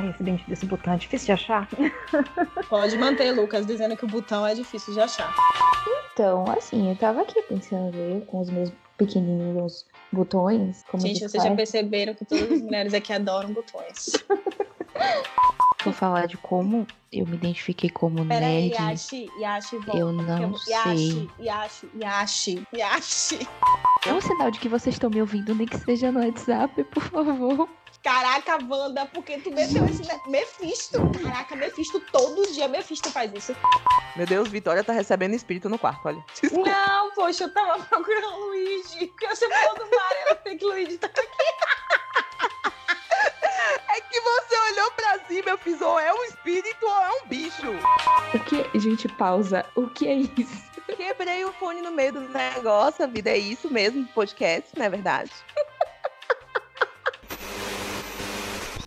Ai, esse dente desse botão é difícil de achar. Pode manter, Lucas, dizendo que o botão é difícil de achar. Então, assim, eu tava aqui pensando eu, com os meus pequenininhos botões. Como Gente, vocês já perceberam que todas as mulheres aqui adoram botões. Vou falar de como eu me identifiquei como Pera nerd. aí, Yashi, Yashi, volta. Eu não sei. Yashi, Yashi, Yashi, Yashi. É um sinal de que vocês estão me ouvindo, nem que seja no WhatsApp, por favor. Caraca, Wanda, porque tu meteu esse Mephisto. Caraca, Mephisto, todo dia Mephisto faz isso. Meu Deus, Vitória tá recebendo espírito no quarto, olha. Desculpa. Não, poxa, eu tava procurando o Luigi. Porque você falou do Mario, eu sei que o Luigi tá É que você olhou pra cima, eu fiz ou é um espírito ou é um bicho. O que, gente, pausa. O que é isso? Quebrei o fone no meio do negócio, a vida é isso mesmo, podcast, não é verdade?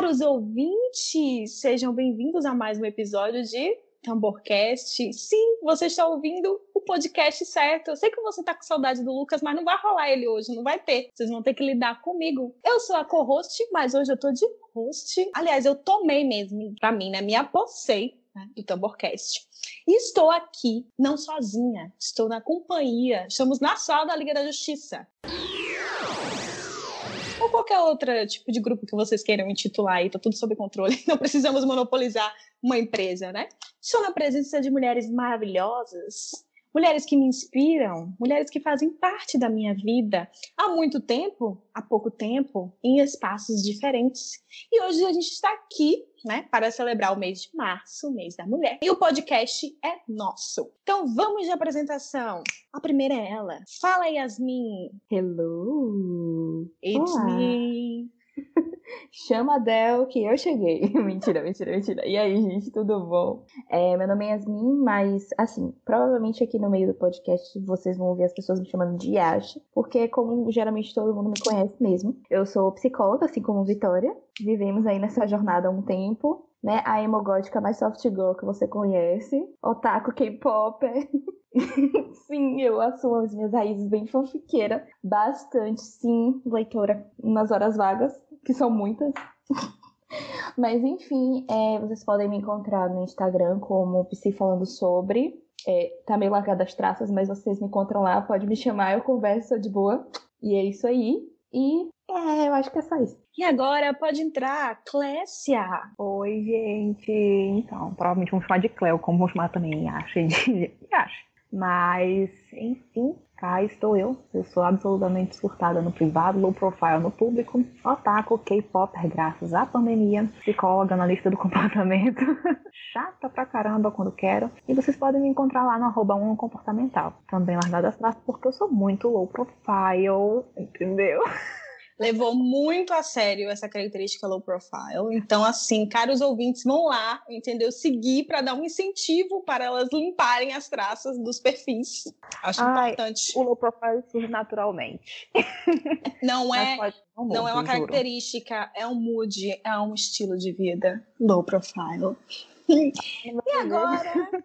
Caros ouvintes, sejam bem-vindos a mais um episódio de Tamborcast. Sim, você está ouvindo o podcast certo. Eu sei que você tá com saudade do Lucas, mas não vai rolar ele hoje, não vai ter. Vocês vão ter que lidar comigo. Eu sou a co-host, mas hoje eu tô de host. Aliás, eu tomei mesmo pra mim, né? Me apossei né, do Tamborcast. E estou aqui, não sozinha, estou na companhia. Estamos na sala da Liga da Justiça ou qualquer outro tipo de grupo que vocês queiram intitular aí, tá tudo sob controle. Não precisamos monopolizar uma empresa, né? Estou na presença de mulheres maravilhosas, mulheres que me inspiram, mulheres que fazem parte da minha vida há muito tempo, há pouco tempo, em espaços diferentes. E hoje a gente está aqui, né, para celebrar o mês de março, o mês da mulher. E o podcast é nosso. Então vamos de apresentação. A primeira é ela. Fala, Yasmin. Hello! It's Olá. me. Chama a Del que eu cheguei. mentira, mentira, mentira. E aí, gente, tudo bom? É, meu nome é Yasmin, mas assim, provavelmente aqui no meio do podcast vocês vão ouvir as pessoas me chamando de Yashi, porque como geralmente todo mundo me conhece mesmo, eu sou psicóloga, assim como Vitória. Vivemos aí nessa jornada há um tempo. Né, a emo gótica mais soft girl que você conhece, otaku K-pop. sim, eu assumo as minhas raízes bem fanfiqueira, bastante, sim, leitora nas horas vagas, que são muitas. Mas enfim, é, vocês podem me encontrar no Instagram como Psi Falando Sobre. É, tá meio largada as traças, mas vocês me encontram lá, pode me chamar, eu converso, de boa. E é isso aí. E é, eu acho que é só isso. E agora pode entrar, Clécia. Oi, gente. Então, provavelmente vamos chamar de Cleo, como vamos chamar também Yasha de Yasha. Mas, enfim, cá estou eu. Eu sou absolutamente surtada no privado, low profile no público, otaku, K-popper, graças à pandemia, psicóloga analista do comportamento, chata pra caramba quando quero. E vocês podem me encontrar lá no arroba 1 comportamental. Também largada as porque eu sou muito low profile, entendeu? Levou muito a sério essa característica low profile. Então, assim, caros ouvintes, vão lá, entendeu? Seguir para dar um incentivo para elas limparem as traças dos perfis. Acho Ai, importante. O low profile surge naturalmente. Não é, pode- não não é uma muda, juro. característica, é um mood, é um estilo de vida. Low profile. E agora,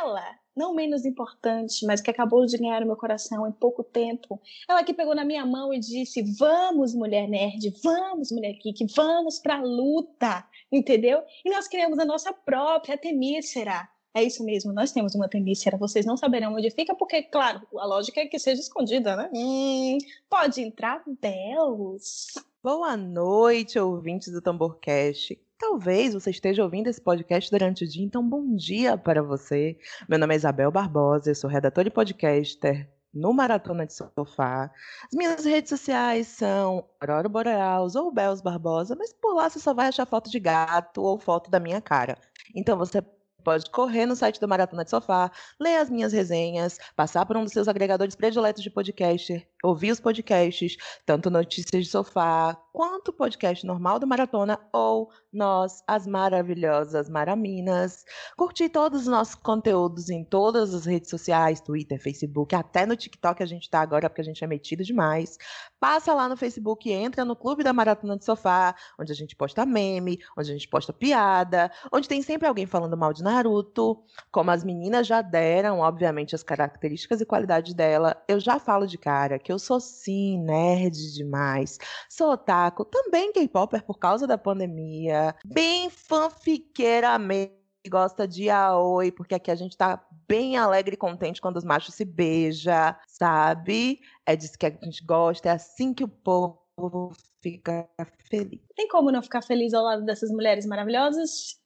ela, não menos importante, mas que acabou de ganhar o meu coração em pouco tempo, ela que pegou na minha mão e disse: Vamos, mulher nerd, vamos, mulher geek, vamos pra luta, entendeu? E nós criamos a nossa própria Temícera. É isso mesmo, nós temos uma Temícera, vocês não saberão onde fica, porque, claro, a lógica é que seja escondida, né? Hum, pode entrar, Delos. Boa noite, ouvintes do Tamborcast. Talvez você esteja ouvindo esse podcast durante o dia, então bom dia para você. Meu nome é Isabel Barbosa, eu sou redatora e podcaster no Maratona de Sofá. As minhas redes sociais são Aurora Boreals ou Belos Barbosa, mas por lá você só vai achar foto de gato ou foto da minha cara. Então você pode correr no site do Maratona de Sofá, ler as minhas resenhas, passar por um dos seus agregadores prediletos de podcast, ouvir os podcasts, tanto Notícias de Sofá, quanto o podcast normal do Maratona ou nós, as maravilhosas Maraminas. Curtir todos os nossos conteúdos em todas as redes sociais, Twitter, Facebook, até no TikTok a gente tá agora porque a gente é metido demais. Passa lá no Facebook e entra no Clube da Maratona de Sofá, onde a gente posta meme, onde a gente posta piada, onde tem sempre alguém falando mal de Naruto. Como as meninas já deram, obviamente, as características e qualidades dela, eu já falo de cara que eu sou sim nerd demais. Sou otaku, também K-Popper por causa da pandemia. Bem fanfiqueira mesmo gosta de aoi, porque aqui a gente tá bem alegre e contente quando os machos se beijam, sabe? É disso que a gente gosta, é assim que o povo fica feliz. Tem como não ficar feliz ao lado dessas mulheres maravilhosas?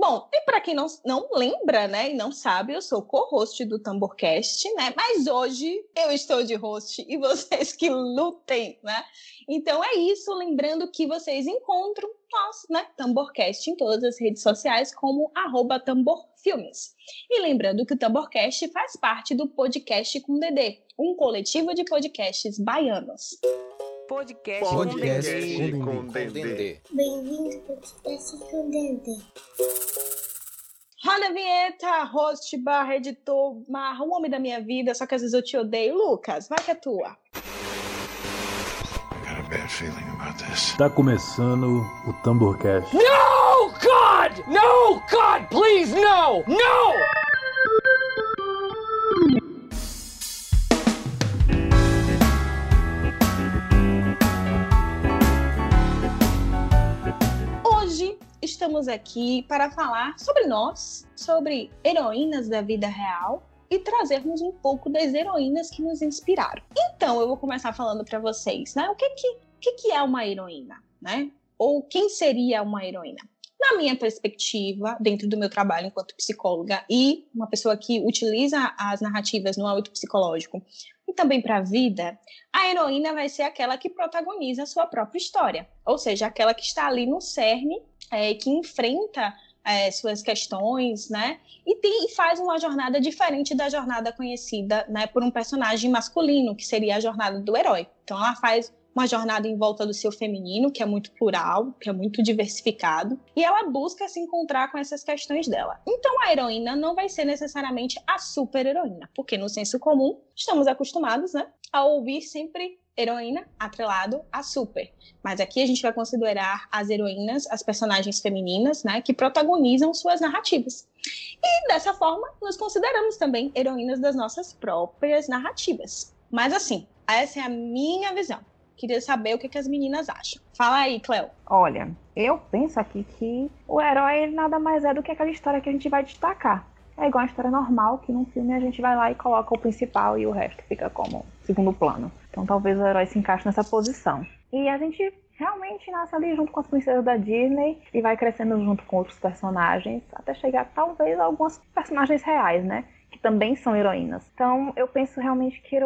Bom, e para quem não, não lembra, né, e não sabe, eu sou co-host do Tamborcast, né? Mas hoje eu estou de host e vocês que lutem, né? Então é isso, lembrando que vocês encontram nós, né, Tamborcast em todas as redes sociais como arroba tamborfilmes. E lembrando que o Tamborcast faz parte do Podcast com Dedê, um coletivo de podcasts baianos. Podcast, Podcast com com Dendê. Dendê. Bem-vindo ao podcast com Dendê. Roda a vinheta, host barra editor, barra o homem da minha vida, só que às vezes eu te odeio. Lucas, vai que é tua. I got a bad feeling about this. Tá começando o Tamborcast. No, God! No, God, please, no! No! Estamos aqui para falar sobre nós, sobre heroínas da vida real e trazermos um pouco das heroínas que nos inspiraram. Então, eu vou começar falando para vocês, né? O que que, que que é uma heroína, né? Ou quem seria uma heroína? Na minha perspectiva, dentro do meu trabalho enquanto psicóloga e uma pessoa que utiliza as narrativas no âmbito psicológico e também para a vida, a heroína vai ser aquela que protagoniza a sua própria história, ou seja, aquela que está ali no cerne, é, que enfrenta é, suas questões, né? E, tem, e faz uma jornada diferente da jornada conhecida né, por um personagem masculino, que seria a jornada do herói. Então, ela faz uma jornada em volta do seu feminino, que é muito plural, que é muito diversificado, e ela busca se encontrar com essas questões dela. Então a heroína não vai ser necessariamente a super-heroína, porque no senso comum estamos acostumados, né, a ouvir sempre heroína atrelado a super. Mas aqui a gente vai considerar as heroínas, as personagens femininas, né, que protagonizam suas narrativas. E dessa forma, nós consideramos também heroínas das nossas próprias narrativas. Mas assim, essa é a minha visão. Queria saber o que, que as meninas acham. Fala aí, Cleo. Olha, eu penso aqui que o herói nada mais é do que aquela história que a gente vai destacar. É igual a história normal, que num filme a gente vai lá e coloca o principal e o resto fica como segundo plano. Então talvez o herói se encaixe nessa posição. E a gente realmente nasce ali junto com as princesas da Disney e vai crescendo junto com outros personagens, até chegar talvez a algumas personagens reais, né? Que também são heroínas. Então eu penso realmente que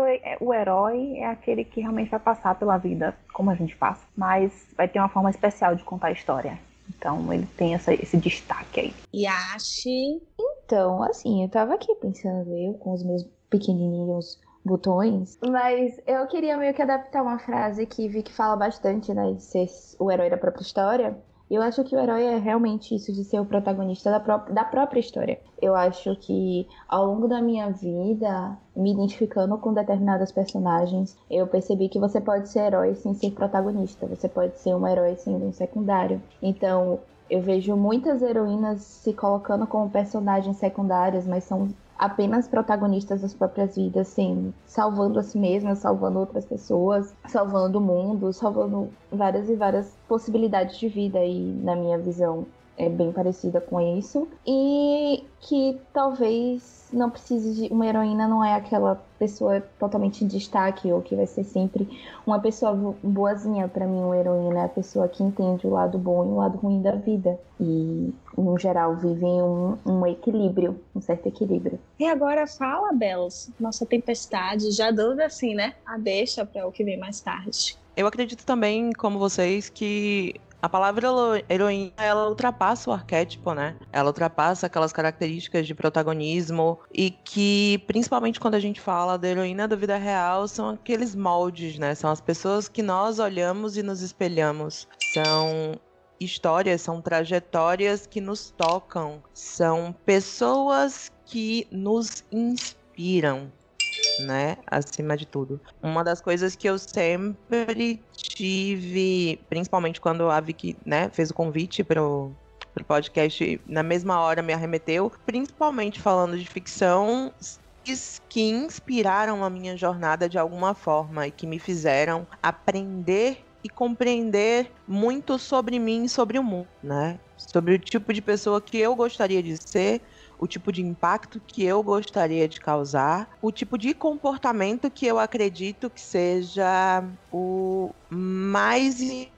o herói é aquele que realmente vai passar pela vida como a gente passa, mas vai ter uma forma especial de contar a história. Então ele tem essa, esse destaque aí. Yashi. Então, assim, eu tava aqui pensando eu com os meus pequenininhos botões, mas eu queria meio que adaptar uma frase que vi que fala bastante, né, de ser o herói da própria história. Eu acho que o herói é realmente isso de ser o protagonista da, pró da própria história. Eu acho que ao longo da minha vida, me identificando com determinados personagens, eu percebi que você pode ser herói sem ser protagonista. Você pode ser um herói sendo um secundário. Então, eu vejo muitas heroínas se colocando como personagens secundárias, mas são apenas protagonistas das próprias vidas, assim, salvando a si mesmas, salvando outras pessoas, salvando o mundo, salvando várias e várias possibilidades de vida e na minha visão é bem parecida com isso. E que talvez não precise de uma heroína não é aquela pessoa totalmente em destaque ou que vai ser sempre uma pessoa boazinha. Para mim uma heroína é a pessoa que entende o lado bom e o lado ruim da vida. E no geral vive em um, um equilíbrio um certo equilíbrio. E agora fala, Belos, nossa tempestade, já dando assim, né? A deixa para o que vem mais tarde. Eu acredito também, como vocês, que A palavra hero- heroína, ela ultrapassa o arquétipo, né? Ela ultrapassa aquelas características de protagonismo e que, principalmente quando a gente fala da heroína da vida real, são aqueles moldes, né? São as pessoas que nós olhamos e nos espelhamos. São histórias, são trajetórias que nos tocam, são pessoas que nos inspiram, né? Acima de tudo. Uma das coisas que eu sempre tive, principalmente quando a Vicky, né, fez o convite pro, pro podcast, na mesma hora me arremeteu, principalmente falando de ficção, que inspiraram a minha jornada de alguma forma e que me fizeram aprender e compreender muito sobre mim e sobre o mundo, né? Sobre o tipo de pessoa que eu gostaria de ser, o tipo de impacto que eu gostaria de causar, o tipo de comportamento que eu acredito que seja o mais em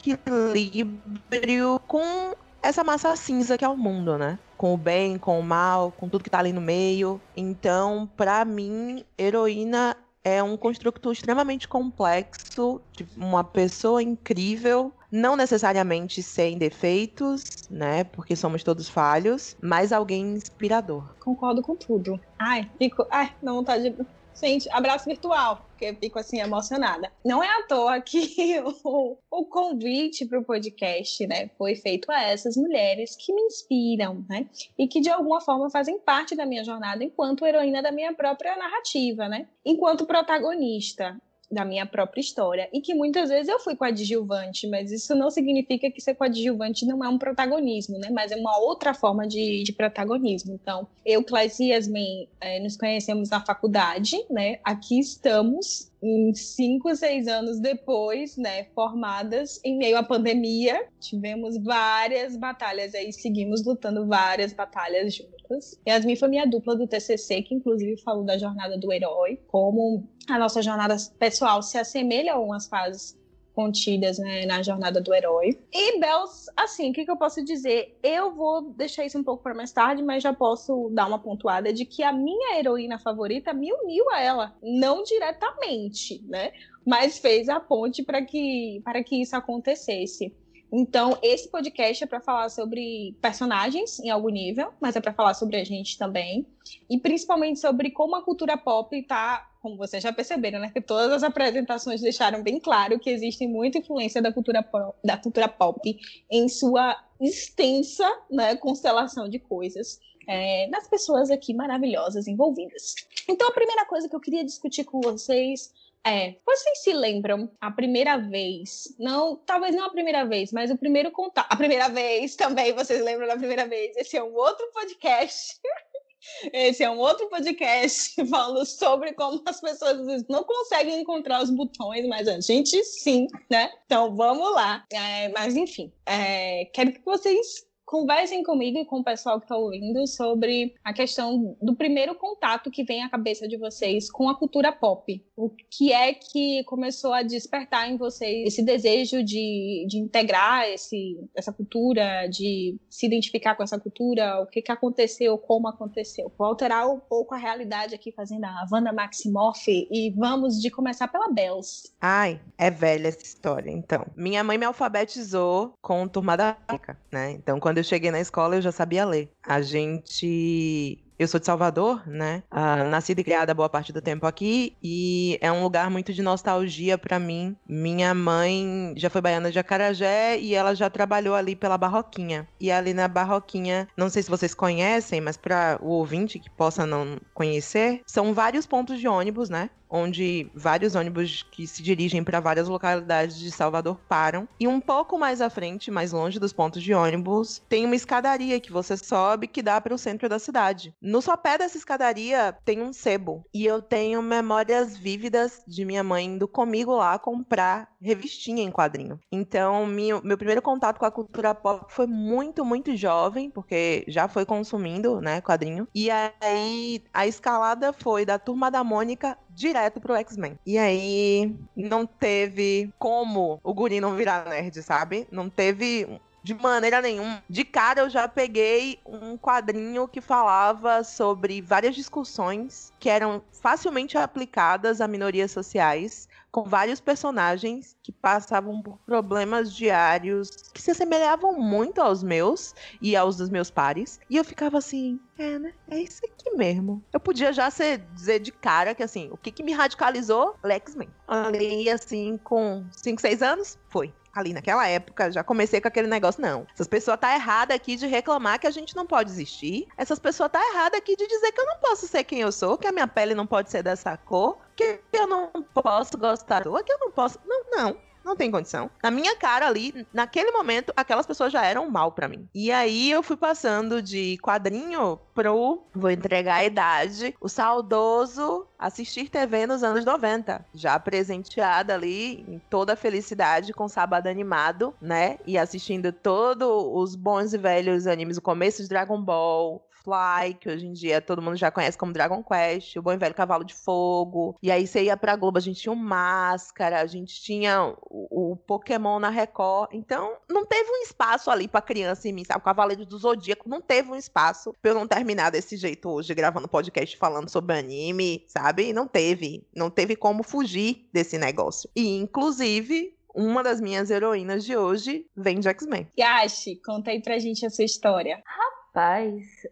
equilíbrio com essa massa cinza que é o mundo, né? Com o bem, com o mal, com tudo que tá ali no meio. Então, pra mim, heroína é um construto extremamente complexo, de uma pessoa incrível, não necessariamente sem defeitos, né? Porque somos todos falhos, mas alguém inspirador. Concordo com tudo. Ai, fico. Ai, não vontade de. Gente, abraço virtual, porque fico assim emocionada. Não é à toa que o, o convite para o podcast, né, foi feito a essas mulheres que me inspiram, né, e que de alguma forma fazem parte da minha jornada enquanto heroína da minha própria narrativa, né, enquanto protagonista da minha própria história e que muitas vezes eu fui coadjuvante, mas isso não significa que ser coadjuvante não é um protagonismo, né? Mas é uma outra forma de, de protagonismo. Então, eu, Clarice e Yasmin, é, nos conhecemos na faculdade, né? Aqui estamos em cinco, seis anos depois, né, formadas em meio à pandemia, tivemos várias batalhas aí, seguimos lutando várias batalhas juntas. Yasmin foi minha dupla do TCC, que inclusive falou da jornada do herói, como a nossa jornada pessoal se assemelha a algumas fases contidas né, na jornada do herói. E Bells, assim, o que, que, eu posso dizer? Eu vou deixar isso um pouco para mais tarde, mas já posso dar uma pontuada de que a minha heroína favorita me uniu a ela, não diretamente, né? Mas fez a ponte para que, para que isso acontecesse. Então, esse podcast é para falar sobre personagens em algum nível, mas é para falar sobre a gente também. E principalmente sobre como a cultura pop está, como vocês já perceberam, né? Que todas as apresentações deixaram bem claro que existe muita influência da cultura pop, da cultura pop em sua extensa né, constelação de coisas. É, nas pessoas aqui maravilhosas envolvidas. Então, a primeira coisa que eu queria discutir com vocês é, vocês se lembram a primeira vez? Não, talvez não a primeira vez, mas o primeiro contato. A primeira vez também, vocês lembram da primeira vez? Esse é um outro podcast. Esse é um outro podcast falando sobre como as pessoas às vezes não conseguem encontrar os botões, mas a gente sim, né? Então vamos lá. É, mas enfim, é, quero que vocês conversem comigo e com o pessoal que está ouvindo sobre a questão do primeiro contato que vem à cabeça de vocês com a cultura pop. O que é que começou a despertar em vocês esse desejo de, de integrar esse, essa cultura, de se identificar com essa cultura, o que, que aconteceu, como aconteceu. Vou alterar um pouco a realidade aqui, fazendo a Wanda Maximoff, e vamos de começar pela Bells. Ai, é velha essa história, então. Minha mãe me alfabetizou com Turma da Mônica, né? Então, quando eu cheguei na escola, eu já sabia ler. A gente eu sou de Salvador, né? Uh, nascida e criada boa parte do tempo aqui e é um lugar muito de nostalgia para mim. Minha mãe já foi baiana de Acarajé e ela já trabalhou ali pela Barroquinha. E ali na Barroquinha, não sei se vocês conhecem, mas para o ouvinte que possa não conhecer, são vários pontos de ônibus, né? Onde vários ônibus que se dirigem para várias localidades de Salvador param. E um pouco mais à frente, mais longe dos pontos de ônibus, tem uma escadaria que você sobe que dá para o centro da cidade. No sopé dessa escadaria tem um sebo. E eu tenho memórias vívidas de minha mãe indo comigo lá comprar revistinha em quadrinho. Então, meu, meu primeiro contato com a cultura pop foi muito, muito jovem, porque já foi consumindo, né, quadrinho. E aí a escalada foi da Turma da Mônica direto pro X-Men. E aí não teve como o guri não virar nerd, sabe? Não teve de maneira nenhuma. De cara eu já peguei um quadrinho que falava sobre várias discussões que eram facilmente aplicadas a minorias sociais com vários personagens que passavam por problemas diários que se assemelhavam muito aos meus e aos dos meus pares. E eu ficava assim, é, né? É isso aqui mesmo. Eu podia já ser, dizer de cara que, assim, o que, que me radicalizou? Lexman. Ali, assim, com 5, 6 anos, foi ali naquela época, já comecei com aquele negócio, não. Essas pessoas tá errada aqui de reclamar que a gente não pode existir. Essas pessoas tá errada aqui de dizer que eu não posso ser quem eu sou, que a minha pele não pode ser dessa cor, que eu não posso gostar, que eu não posso. Não, não não tem condição. Na minha cara ali, naquele momento, aquelas pessoas já eram mal para mim. E aí eu fui passando de quadrinho pro, vou entregar a idade, o saudoso assistir TV nos anos 90. Já presenteada ali em toda a felicidade com sábado animado, né? E assistindo todos os bons e velhos animes, o começo de Dragon Ball, Fly, que hoje em dia todo mundo já conhece como Dragon Quest, o Bom e Velho Cavalo de Fogo. E aí você ia pra Globo, a gente tinha o Máscara, a gente tinha o, o Pokémon na Record. Então, não teve um espaço ali pra criança em mim, sabe? O Cavaleiro do Zodíaco não teve um espaço pra eu não terminar desse jeito hoje, gravando podcast falando sobre anime, sabe? Não teve. Não teve como fugir desse negócio. E, inclusive, uma das minhas heroínas de hoje vem de X-Men. Yashi, conta aí pra gente a sua história. Rapaz,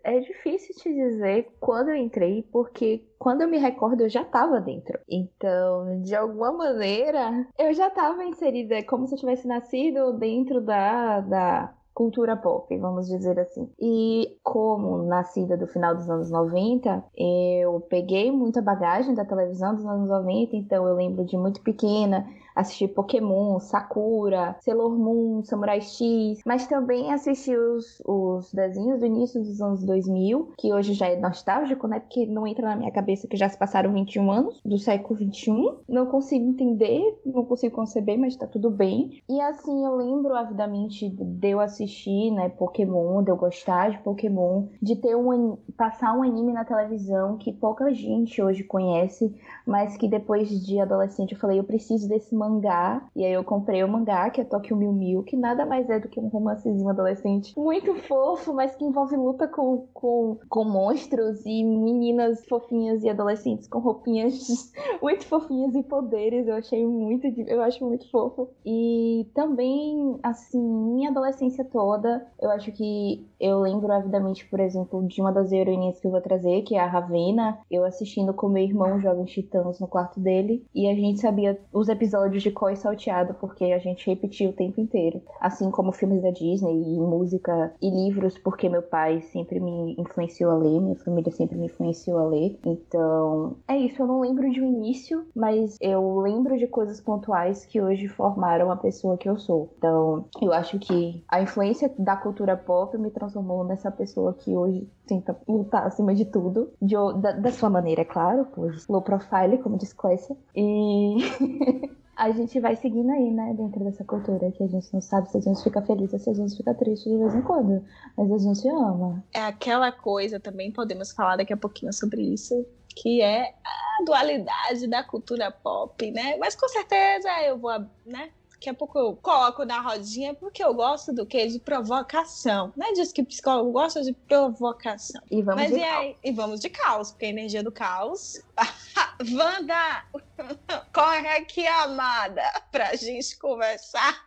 é difícil te dizer quando eu entrei, porque quando eu me recordo eu já estava dentro. Então, de alguma maneira, eu já estava inserida, é como se eu tivesse nascido dentro da, da cultura pop, vamos dizer assim. E como nascida do final dos anos 90, eu peguei muita bagagem da televisão dos anos 90, então eu lembro de muito pequena assistir Pokémon, Sakura, Sailor Moon, Samurai X, mas também assisti os, os desenhos do início dos anos 2000, que hoje já é nostálgico, né? Porque não entra na minha cabeça que já se passaram 21 anos do século 21. Não consigo entender, não consigo conceber, mas tá tudo bem. E assim, eu lembro avidamente de eu assistir, né, Pokémon, de eu gostar de Pokémon, de ter um passar um anime na televisão que pouca gente hoje conhece, mas que depois de adolescente eu falei, eu preciso desse mangá. E aí eu comprei o mangá, que é Tokyo Mil Mil, que nada mais é do que um romancezinho adolescente muito fofo, mas que envolve luta com, com, com monstros e meninas fofinhas e adolescentes com roupinhas muito fofinhas e poderes. Eu achei muito, eu acho muito fofo. E também, assim, minha adolescência toda, eu acho que eu lembro avidamente, por exemplo, de uma das heroínas que eu vou trazer, que é a Ravena, eu assistindo com meu irmão Jovem Titãs no quarto dele, e a gente sabia os episódios de Coi Salteado, porque a gente repetia o tempo inteiro. Assim como filmes da Disney e música e livros, porque meu pai sempre me influenciou a ler, minha família sempre me influenciou a ler. Então, é isso. Eu não lembro de um início, mas eu lembro de coisas pontuais que hoje formaram a pessoa que eu sou. Então, eu acho que a influência da cultura pop me transformou nessa pessoa que hoje tenta lutar acima de tudo, de, da, da, sua maneira, é claro, pois low profile, como diz Clécia. E a gente vai seguindo aí, né, dentro dessa cultura, que a gente não sabe se a gente fica feliz ou se a gente fica triste de vez em quando, mas a gente ama. É aquela coisa, também podemos falar daqui a pouquinho sobre isso, que é a dualidade da cultura pop, né? Mas com certeza eu vou, né, Daqui a pouco eu coloco na rodinha porque eu gosto do que? De provocação. Não é disso que psicólogo gosta de provocação. E vamos Mas de e caos. aí? E vamos de caos, porque a energia do caos. Wanda! Corre aqui, amada, pra gente conversar.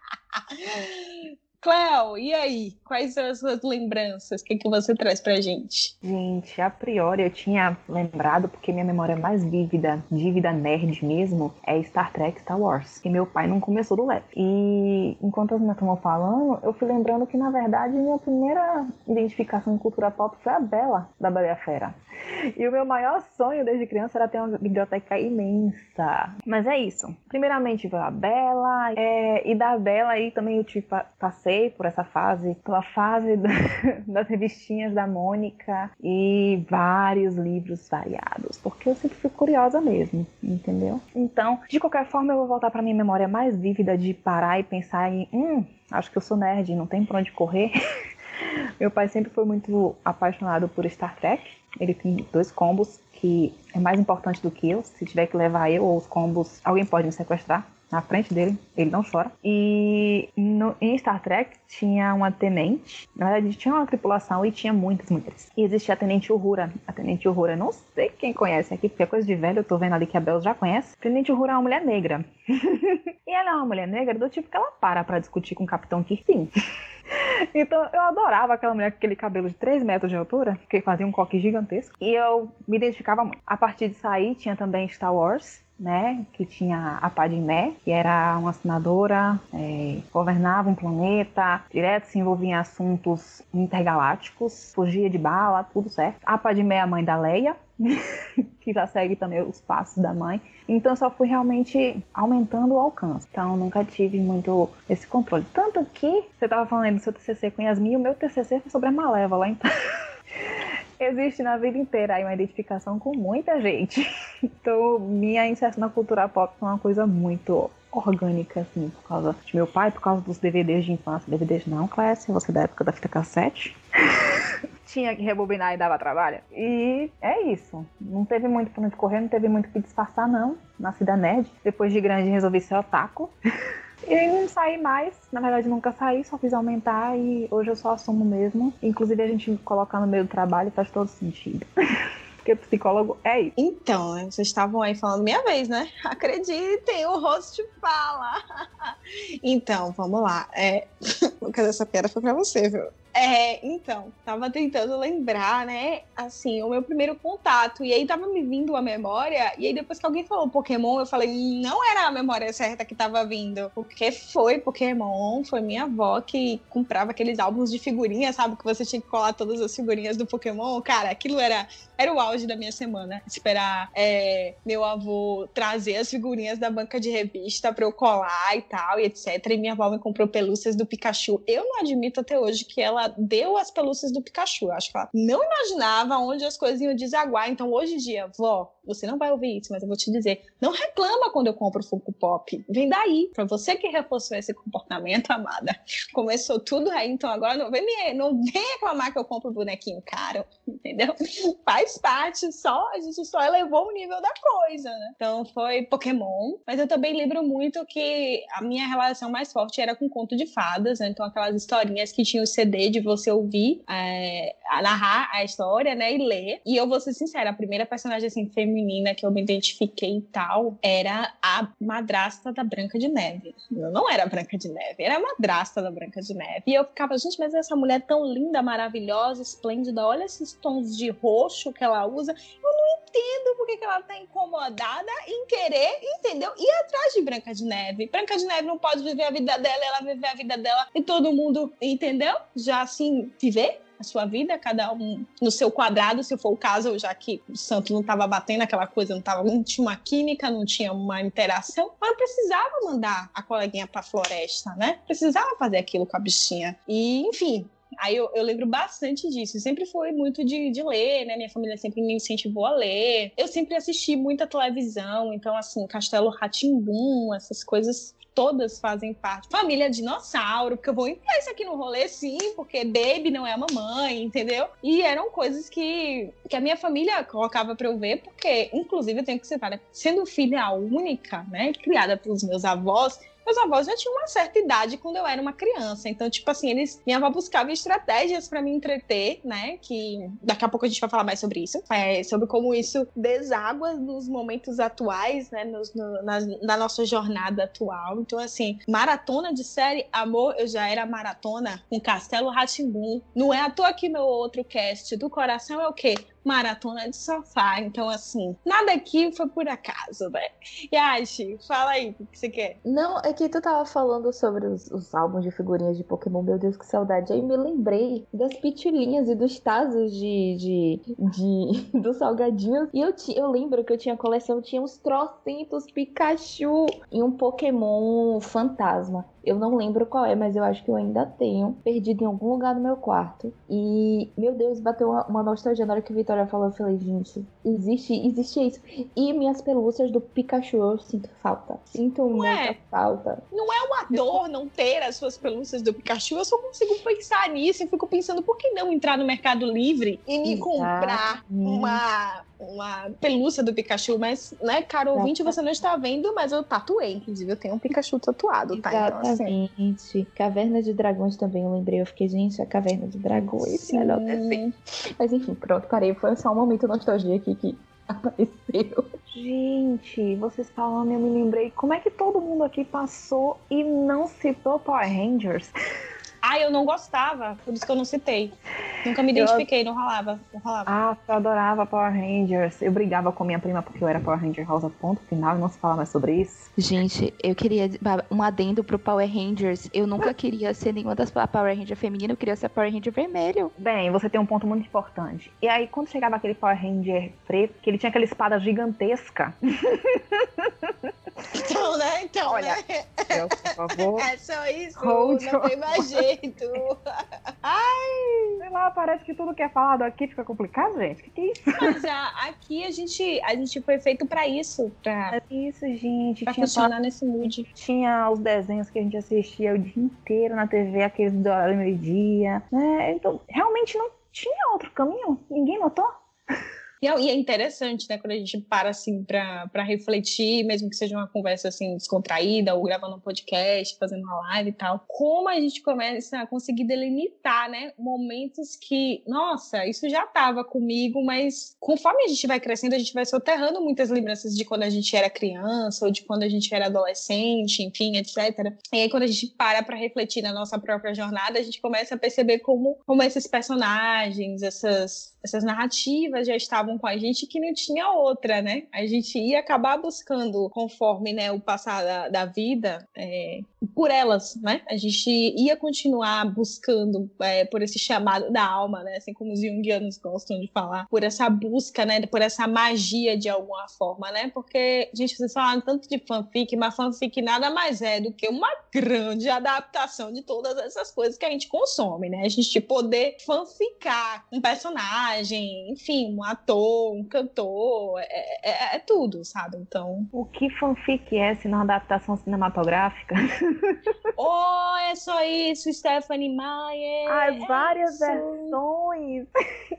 Cléo, e aí? Quais são as suas lembranças? O que, que você traz pra gente? Gente, a priori eu tinha lembrado, porque minha memória mais vívida, dívida nerd mesmo, é Star Trek Star Wars. E meu pai não começou do leve. E enquanto as meninas estavam falando, eu fui lembrando que, na verdade, minha primeira identificação em cultura pop foi a Bela, da Bela e a Fera. E o meu maior sonho desde criança era ter uma biblioteca imensa. Mas é isso. Primeiramente veio a Bela, é, e da Bela aí também eu te passei por essa fase, pela fase da, das revistinhas da Mônica e vários livros variados, porque eu sempre fui curiosa mesmo, entendeu? Então, de qualquer forma, eu vou voltar para minha memória mais vívida de parar e pensar em, hum, acho que eu sou nerd, não tem pra onde correr. Meu pai sempre foi muito apaixonado por Star Trek. Ele tem dois combos que é mais importante do que eu. Se tiver que levar eu ou os combos, alguém pode me sequestrar. Na frente dele, ele não chora. E no, em Star Trek tinha uma tenente, na verdade tinha uma tripulação e tinha muitas mulheres. E existia a tenente Uhura. A tenente Uhura, não sei quem conhece aqui, porque é coisa de velho, eu tô vendo ali que a Bel já conhece. A tenente Uhura é uma mulher negra. e ela é uma mulher negra do tipo que ela para pra discutir com o Capitão Kirk, Então eu adorava aquela mulher com aquele cabelo de 3 metros de altura, que fazia um coque gigantesco. E eu me identificava muito. A partir de sair, tinha também Star Wars, né, que tinha a Padmé, que era uma senadora, é, governava um planeta, direto se envolvia em assuntos intergalácticos, fugia de bala, tudo certo. A Padmé é a mãe da Leia, que já segue também os passos da mãe. Então eu só fui realmente aumentando o alcance. Então nunca tive muito esse controle. Tanto que você estava falando do seu TCC com Yasmin, e o meu TCC foi sobre a Malévola, então existe na vida inteira aí uma identificação com muita gente. Então, minha inserção na cultura pop é uma coisa muito orgânica, assim, por causa de meu pai, por causa dos DVDs de infância. DVDs não, Clécia, você é da época da fita cassete. Tinha que rebobinar e dava trabalho. E é isso. Não teve muito pra onde correr, não teve muito o que disfarçar, não. Nasci da nerd. Depois de grande, resolvi ser otaku. E não saí mais, na verdade nunca saí, só fiz aumentar e hoje eu só assumo mesmo. Inclusive a gente colocar no meio do trabalho faz todo sentido. Porque psicólogo é isso. Então, vocês estavam aí falando minha vez, né? Acreditem, o host fala. então, vamos lá. É... Cadê essa piada? Foi pra você, viu? É, então, tava tentando lembrar, né, assim, o meu primeiro contato. E aí tava me vindo a memória. E aí depois que alguém falou Pokémon, eu falei, não era a memória certa que tava vindo. Porque foi Pokémon, foi minha avó que comprava aqueles álbuns de figurinhas, sabe? Que você tinha que colar todas as figurinhas do Pokémon. Cara, aquilo era, era o auge da minha semana. Esperar é, meu avô trazer as figurinhas da banca de revista pra eu colar e tal, e etc. E minha avó me comprou pelúcias do Pikachu. Eu não admito até hoje que ela deu as pelúcias do Pikachu. Eu acho que ela não imaginava onde as coisas iam desaguar. Então, hoje em dia, vó, você não vai ouvir isso, mas eu vou te dizer, não reclama quando eu compro Funko Pop. Vem daí, pra você que reforçou esse comportamento, amada. Começou tudo aí, então agora não vem, me, não vem reclamar que eu compro bonequinho caro, entendeu? Faz parte, só a gente só elevou o nível da coisa, né? Então foi Pokémon, mas eu também lembro muito que a minha relação mais forte era com conto de fadas, né? Então aquelas historinhas que tinham o CD de você ouvir, é, narrar a história, né? E ler. E eu vou ser sincera, a primeira personagem assim, feminina que eu me identifiquei e tal era a madrasta da Branca de Neve. Eu não era Branca de Neve, era a madrasta da Branca de Neve. E eu ficava, gente, mas essa mulher tão linda, maravilhosa, esplêndida, olha esses tons de roxo que ela usa. Eu não entendo porque que ela tá incomodada em querer, entendeu? Ir atrás de Branca de Neve. Branca de Neve não pode viver a vida dela, ela viver a vida dela e todo mundo, entendeu? Já assim, viver a sua vida, cada um no seu quadrado, se for o caso, já que o santo não estava batendo aquela coisa, não, tava, não tinha uma química, não tinha uma interação, mas eu precisava mandar a coleguinha pra floresta, né? Precisava fazer aquilo com a bichinha. E, enfim, Aí eu, eu, lembro bastante disso. Sempre foi muito de, de, ler, né? Minha família sempre me incentivou a ler. Eu sempre assisti muita televisão, então, assim, Castelo Ratimbum, essas coisas todas fazem parte. Família dinossauro, porque eu vou entrar isso aqui no rolê sim, porque baby não é a mamãe, entendeu? E eram coisas que, que a minha família colocava pra eu ver, porque, inclusive, eu tenho que citar, né? Sendo filha única, né? Criada pelos meus avós, meus avós já tinham uma certa idade quando eu era uma criança. Então, tipo assim, eles. Minha avó buscava estratégias para me entreter, né? Que daqui a pouco a gente vai falar mais sobre isso. É, sobre como isso deságua nos momentos atuais, né? Nos, no, na, na, nossa jornada atual. Então, assim, maratona de série, amor, eu já era maratona com Castelo Ratimbum. Não é à toa que meu outro cast do coração é o quê? Maratona de sofá. Então, assim, nada aqui foi por acaso, né? E Ashi, fala aí o que você quer. Não, é que tu tava falando sobre os, os, álbuns de figurinhas de Pokémon, meu Deus, que saudade. Aí me lembrei das pitilinhas e dos tazos de, de, de dos salgadinhos. E eu, eu lembro que eu tinha coleção, tinha uns trocentos Pikachu e um Pokémon fantasma. Eu não lembro qual é, mas eu acho que eu ainda tenho. Perdido em algum lugar do meu quarto. E, meu Deus, bateu uma, uma nostalgia na hora que o Vitória falou. Eu falei, gente, existe, existe isso. E minhas pelúcias do Pikachu eu sinto falta. Sinto não muita é, falta. Não é uma dor não ter as suas pelúcias do Pikachu, eu só consigo pensar nisso e fico pensando, por que não entrar no Mercado Livre e me comprar uma, uma pelúcia do Pikachu? Mas, né, caro ouvinte, você não está vendo, mas eu tatuei, inclusive, eu tenho um Pikachu tatuado, tá? Então, assim, Exatamente. Caverna de Dragões também eu lembrei. Eu fiquei, gente, a Caverna de Dragões. Sim. Melhor desenho. Mas enfim, pronto, parei. Foi só um momento nostalgia aqui que apareceu. Gente, vocês falando, eu me lembrei como é que todo mundo aqui passou e não citou Power Rangers. Ah, eu não gostava, por isso que eu não citei. Nunca me Eu- identifiquei, não rolava. Não rolava. Ah, eu adorava Power Rangers. Eu brigava com minha prima porque eu era Power Ranger Rosa, ponto final, e não se fala mais sobre isso. Gente, eu queria um adendo pro Power Rangers. Eu nunca queria ser nenhuma das Power Ranger feminina, eu queria ser Power Ranger vermelho. Bem, você tem um ponto muito importante. E aí, quando chegava aquele Power Ranger preto, que ele tinha aquela espada gigantesca. Então, né? Então, Olha, né? Eu, por favor. É só isso, Hold não tem jeito. Sei lá, parece que tudo que é falado aqui fica complicado, gente. Que que é isso? Mas a- aqui a gente, a gente foi feito pra isso, pra, É isso, gente. pra Tinha, funcionar nesse mood. tinha os desenhos que a gente assistia o dia inteiro na TV, aqueles do horário meio-dia. Né? Então, realmente não tinha outro caminho. Ninguém notou? E é, e é interessante, né, quando a gente para assim pra refletir, mesmo que seja uma conversa assim descontraída, ou gravando um podcast, fazendo uma live e tal, como a gente começa a conseguir delimitar, né, momentos que, nossa, isso já tava comigo, mas conforme a gente vai crescendo, a gente vai soterrando muitas lembranças de quando a gente era criança, ou de quando a gente era adolescente, enfim, etc. E aí, quando a gente para pra refletir na nossa própria jornada, a gente começa a perceber como, como esses personagens, essas, essas narrativas já estavam com a gente que não tinha outra, né? A gente ia acabar buscando, conforme né, o passar da, da vida, é, por elas, né? A gente ia continuar buscando é, por esse chamado da alma, né? Assim como os junguianos gostam de falar, por essa busca, né? Por essa magia de alguma forma, né? Porque, gente, vocês falaram tanto de fanfic, mas fanfic nada mais é do que uma grande adaptação de todas essas coisas que a gente consome, né? A gente poder fanficar um personagem, enfim, um ator, um cantor, é, é- é tudo, sabe? Então, O que fanfic é se não adaptação cinematográfica? oh, é só isso, Stephanie Meyer. As várias é versões.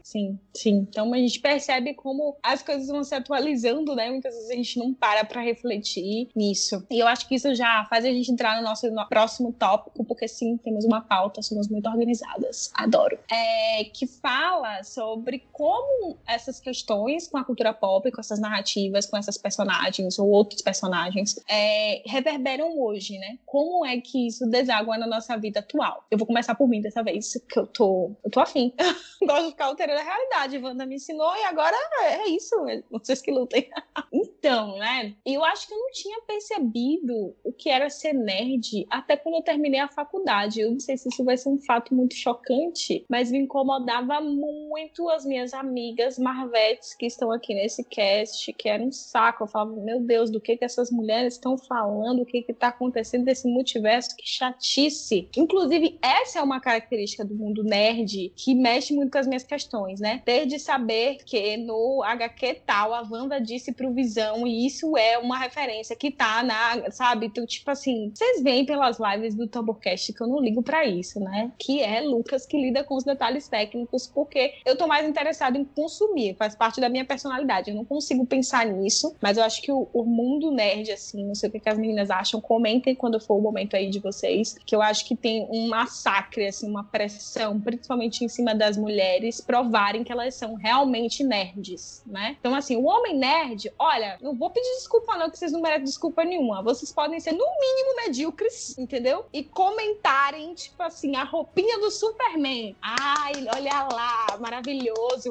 Sim, sim. Então a gente percebe como as coisas vão se atualizando, né? Muitas vezes a gente não para pra refletir nisso. E eu acho que isso já faz a gente entrar no nosso no- próximo tópico, porque sim, temos uma pauta, somos muito organizadas. Adoro. É, que fala sobre como essas questões com a cultura pop, com essas narrativas, com essas personagens ou outros personagens, é, reverberam hoje, né? Como é que isso deságua na nossa vida atual? Eu vou começar por mim dessa vez, que eu tô, eu tô afim. gosto de ficar alterando a realidade. Wanda me ensinou e agora é isso. é Vocês que lutem. então, né? Eu acho que eu não tinha percebido o que era ser nerd até quando eu terminei a faculdade. Eu não sei se isso vai ser um fato muito chocante, mas me incomodava muito as minhas amigas marvetes que estão aqui nesse cast, que era um saco. Eu falava, meu Deus, do que que essas mulheres estão falando? O que que tá acontecendo desse multiverso? Que chatice. Inclusive, essa é uma característica do mundo nerd que mexe muito com as minhas questões, né? Desde saber que no HQ tal a Wanda disse pro Visão e isso é uma referência que tá na, sabe? Então, tipo assim, vocês veem pelas lives do Tamborcast que eu não ligo pra isso, né? Que é Lucas que lida com os detalhes técnicos, porque eu tô mais interessado em consumir, faz parte da minha personalidade. Eu não consigo pensar nisso, mas eu acho que o, o mundo nerd, assim, não sei o que, que as meninas acham, comentem quando for o momento aí de vocês, que eu acho que tem um massacre, assim, uma pressão, principalmente em cima das mulheres, provarem que elas são realmente nerds, né? Então, assim, o homem nerd, olha, não vou pedir desculpa não, que vocês não merecem desculpa nenhuma. Vocês podem ser, no mínimo, medíocres, entendeu? E comentarem, tipo assim, a roupinha do Superman. Ai, olha lá, maravilhoso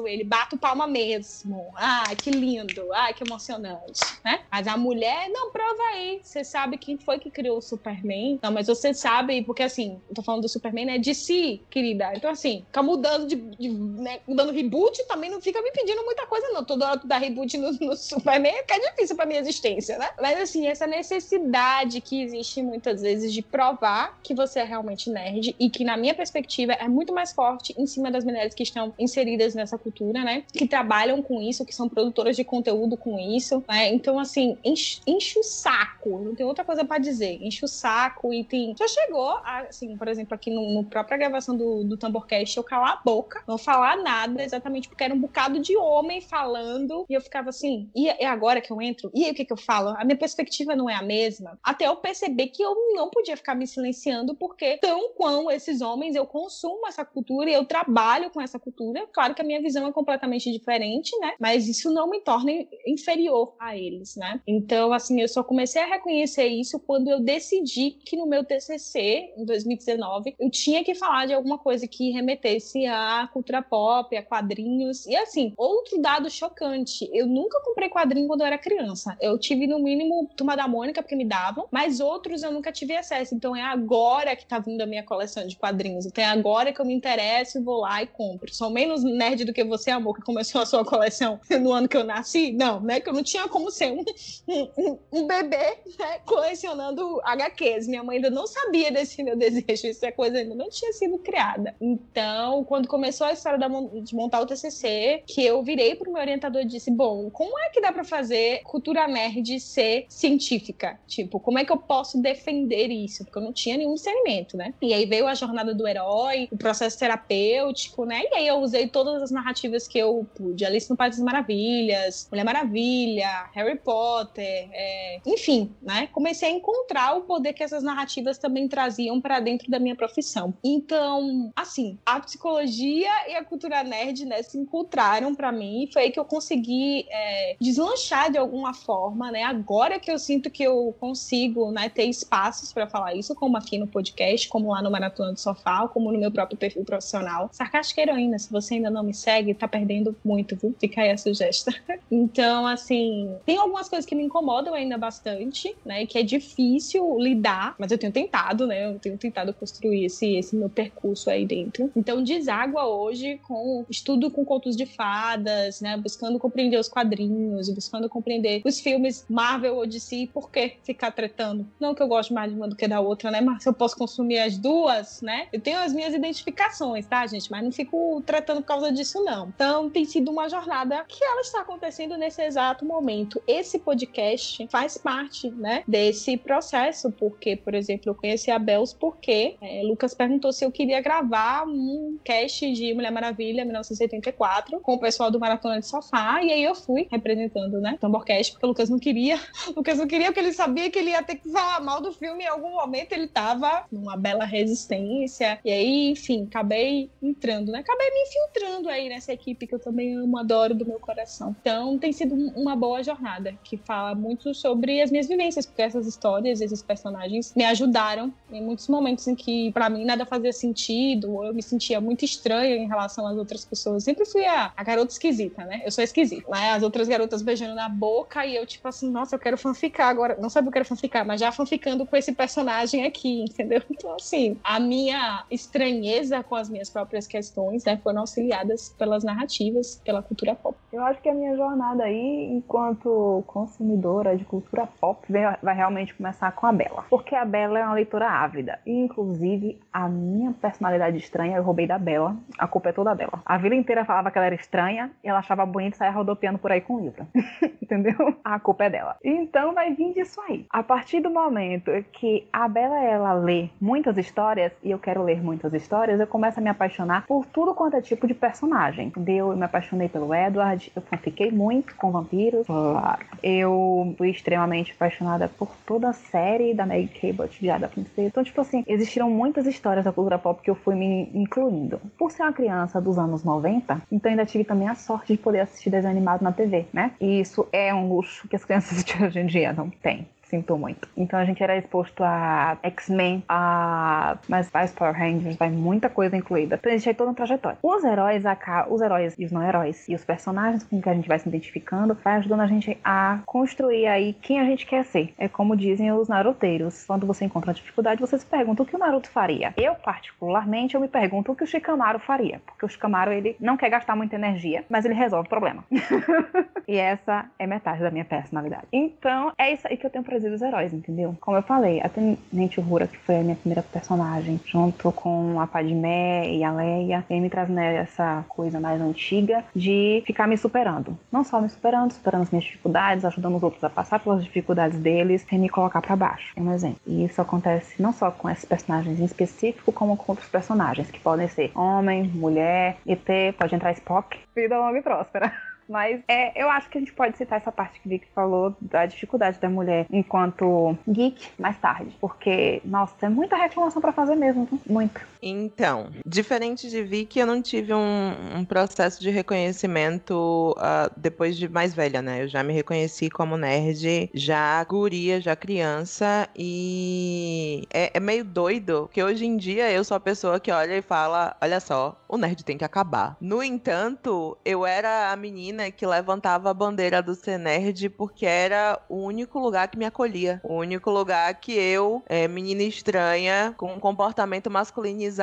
ele, bato palma mesmo. Ai, que lindo, ai, que emocionante, né? Mas a mulher, não, prova aí. Você sabe quem foi que criou o Superman? Não, mas você sabe, porque assim, eu tô falando do Superman, né? De si, querida. Então, assim, ficar mudando de, de né, mudando reboot também não fica me pedindo muita coisa, não. Toda hora tu dá reboot no, no Superman, que é difícil pra minha existência, né? Mas assim, essa necessidade que existe muitas vezes de provar que você é realmente nerd e que, na minha perspectiva, é muito mais forte em cima das mulheres que estão inseridas nessa cultura, né? Que trabalham com isso, que são produtoras de conteúdo com isso, né? Então, assim, enche, enche o saco. Não tem outra coisa para dizer. Enche o saco e tem. Já chegou, assim, por exemplo, aqui no, no própria gravação do, do Tamborcast, eu calar a boca, não falar nada, exatamente porque era um bocado de homem falando. E eu ficava assim, e é agora que eu entro? E aí o que, que eu falo? A minha perspectiva não é a mesma. Até eu perceber que eu não podia ficar me silenciando, porque tão quão esses homens, eu consumo essa cultura e eu trabalho com essa cultura. Claro que a minha visão é completamente diferente, né? Mas isso não me torna inferior a eles, né? Então, assim, eu só comecei a reconhecer isso quando eu decidi que no meu TCC, em 2019, eu tinha que falar de alguma coisa que remetesse à cultura pop, a quadrinhos. E, assim, outro dado chocante, eu nunca comprei quadrinho quando eu era criança. Eu tive, no mínimo, Turma da Mônica, porque me davam, mas outros eu nunca tive acesso. Então, é agora que tá vindo a minha coleção de quadrinhos. Então, é agora que eu me interesso e vou lá e compro. Sou menos nerd do que você, amor, que começou a sua coleção no ano que eu nasci? Não, né? Que eu não tinha como ser um, um, um bebê né? colecionando HQs. Minha mãe ainda não sabia desse meu desejo. Isso é coisa ainda não tinha sido criada. Então, quando começou a história da, de montar o TCC, que eu virei pro meu orientador e disse: Bom, como é que dá para fazer cultura nerd ser científica? Tipo, como é que eu posso defender isso? Porque eu não tinha nenhum discernimento, né? E aí veio a jornada do herói, o processo terapêutico, né? E aí eu usei todas as narrativas que eu pude. Alice no País das Maravilhas, Mulher Maravilha, Harry Potter, é... enfim, né? Comecei a encontrar o poder que essas narrativas também traziam para dentro da minha profissão. Então, assim, a psicologia e a cultura nerd, né, se encontraram para mim e foi aí que eu consegui é, deslanchar de alguma forma, né? Agora que eu sinto que eu consigo, né, ter espaços para falar isso, como aqui no podcast, como lá no Maratona do Sofá, como no meu próprio perfil profissional. Sarcástica heroína, se você ainda não me segue, tá perdendo muito, viu? Fica aí a sugestão. Então, assim, tem algumas coisas que me incomodam ainda bastante, né? Que é difícil lidar, mas eu tenho tentado, né? Eu tenho tentado construir esse, esse meu percurso aí dentro. Então, deságua hoje com estudo com contos de fadas, né? Buscando compreender os quadrinhos, buscando compreender os filmes Marvel ou DC, por que ficar tretando? Não que eu goste mais de uma do que da outra, né? Mas eu posso consumir as duas, né? Eu tenho as minhas identificações, tá, gente? Mas não fico tratando por causa disso, não. Então, tem sido uma jornada que ela está acontecendo nesse exato momento. Esse podcast faz parte, né, desse processo, porque, por exemplo, eu conheci a Bells porque é, Lucas perguntou se eu queria gravar um cast de Mulher Maravilha 1984 com o pessoal do Maratona de Sofá, e aí eu fui representando, né, Tamborcast, porque o Lucas não queria. O Lucas não queria porque ele sabia que ele ia ter que falar mal do filme em algum momento, ele tava numa bela resistência, e aí, enfim, acabei entrando, né? Acabei me infiltrando aí nessa equipe que eu também amo, adoro do meu coração. Então, tem sido uma boa jornada, que fala muito sobre as minhas vivências, porque essas histórias, esses personagens me ajudaram em muitos momentos em que, para mim, nada fazia sentido, ou eu me sentia muito estranha em relação às outras pessoas. Sempre fui a, a garota esquisita, né? Eu sou esquisita? As outras garotas beijando na boca e eu, tipo assim, nossa, eu quero fanficar agora. Não sabe o que eu quero fanficar, mas já fanficando com esse personagem aqui, entendeu? Então, assim, a minha estranheza com as minhas próprias questões, né, foram auxiliadas pelas narrativas, pela cultura pop. Eu acho que a minha jornada aí, enquanto consumidora de cultura pop, vai realmente começar com a Bela. Porque a Bela é uma leitora ávida. E, inclusive, a minha personalidade estranha eu roubei da Bela. A culpa é toda dela. A vida inteira falava que ela era estranha e ela achava bonito sair rodopiando por aí com o livro. Entendeu? A culpa é dela. Então vai vir disso aí. A partir do momento que a Bela ela lê muitas histórias, e eu quero ler muitas histórias, eu começo a me apaixonar por tudo quanto é tipo de personagem. Entendeu? Eu me apaixonei pelo Edward, eu fiquei muito com vampiros, claro. Eu fui extremamente apaixonada por toda a série da Meg Cabot de Ada Princesa. Então, tipo assim, existiram muitas histórias da cultura pop que eu fui me incluindo. Por ser uma criança dos anos 90, então ainda tive também a sorte de poder assistir desenho animado na TV, né? E isso é um luxo que as crianças de hoje em dia não têm sinto muito. Então a gente era exposto a X-Men, a mas vai Power Rangers, vai muita coisa incluída. Então existe aí toda uma trajetória. Os heróis, os heróis e os não heróis, e os personagens com que a gente vai se identificando, vai ajudando a gente a construir aí quem a gente quer ser. É como dizem os naroteiros. Quando você encontra uma dificuldade, você se pergunta o que o Naruto faria. Eu, particularmente, eu me pergunto o que o Shikamaru faria. Porque o Shikamaru, ele não quer gastar muita energia, mas ele resolve o problema. e essa é metade da minha personalidade. Então, é isso aí que eu tenho prazer dos heróis, entendeu? Como eu falei, a Tenente Uhura, que foi a minha primeira personagem, junto com a Padmé e a Leia, vem me trazendo essa coisa mais antiga de ficar me superando. Não só me superando, superando as minhas dificuldades, ajudando os outros a passar pelas dificuldades deles, sem me colocar para baixo. É um exemplo. E isso acontece não só com esses personagens em específico, como com outros personagens, que podem ser homem, mulher, ET, pode entrar Spock. Vida longa e próspera. Mas é, eu acho que a gente pode citar essa parte que o Vic falou da dificuldade da mulher enquanto geek mais tarde. Porque, nossa, tem muita reclamação para fazer mesmo, muita. Então, diferente de Vic, eu não tive um, um processo de reconhecimento uh, depois de mais velha, né? Eu já me reconheci como nerd, já guria, já criança. E é, é meio doido que hoje em dia eu sou a pessoa que olha e fala: olha só, o nerd tem que acabar. No entanto, eu era a menina menina que levantava a bandeira do ser nerd porque era o único lugar que me acolhia. O único lugar que eu, é, menina estranha, com um comportamento masculinizado,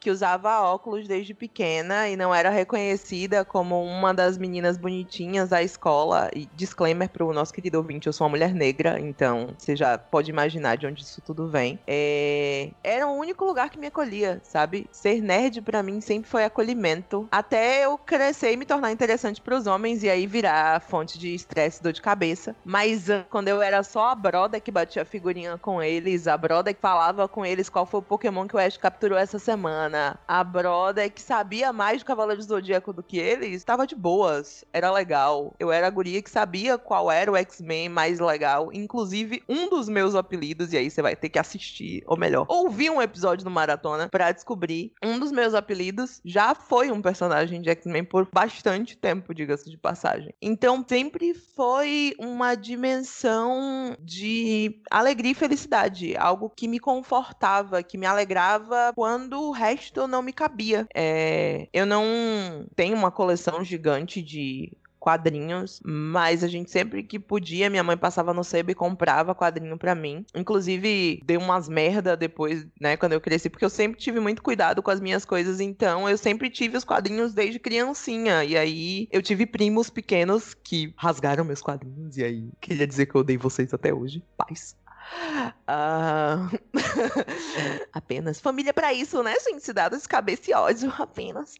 que usava óculos desde pequena e não era reconhecida como uma das meninas bonitinhas da escola. E disclaimer pro nosso querido ouvinte, eu sou uma mulher negra, então você já pode imaginar de onde isso tudo vem. É... Era o único lugar que me acolhia, sabe? Ser nerd para mim sempre foi acolhimento. Até eu crescer e me tornar interessante para os homens e aí virar fonte de estresse dor de cabeça. Mas quando eu era só a broda que batia figurinha com eles, a broda que falava com eles qual foi o Pokémon que o Ash capturou essa semana, a broda que sabia mais do Cavaleiro do Zodíaco do que eles, estava de boas, era legal. Eu era a guria que sabia qual era o X-Men mais legal, inclusive um dos meus apelidos, e aí você vai ter que assistir, ou melhor, ouvir um episódio do Maratona para descobrir. Um dos meus apelidos já foi um personagem de X-Men por bastante tempo, diga-se de passagem. Então sempre foi uma dimensão de alegria e felicidade, algo que me confortava, que me alegrava quando o resto não me cabia. É, eu não tenho uma coleção gigante de quadrinhos, mas a gente sempre que podia, minha mãe passava no sebo e comprava quadrinho para mim. Inclusive, deu umas merda depois, né, quando eu cresci, porque eu sempre tive muito cuidado com as minhas coisas, então eu sempre tive os quadrinhos desde criancinha. E aí eu tive primos pequenos que rasgaram meus quadrinhos, e aí queria dizer que eu odeio vocês até hoje. Paz. Uh... apenas. Família para isso, né, gente? Cidades, cabeça e ódio, apenas.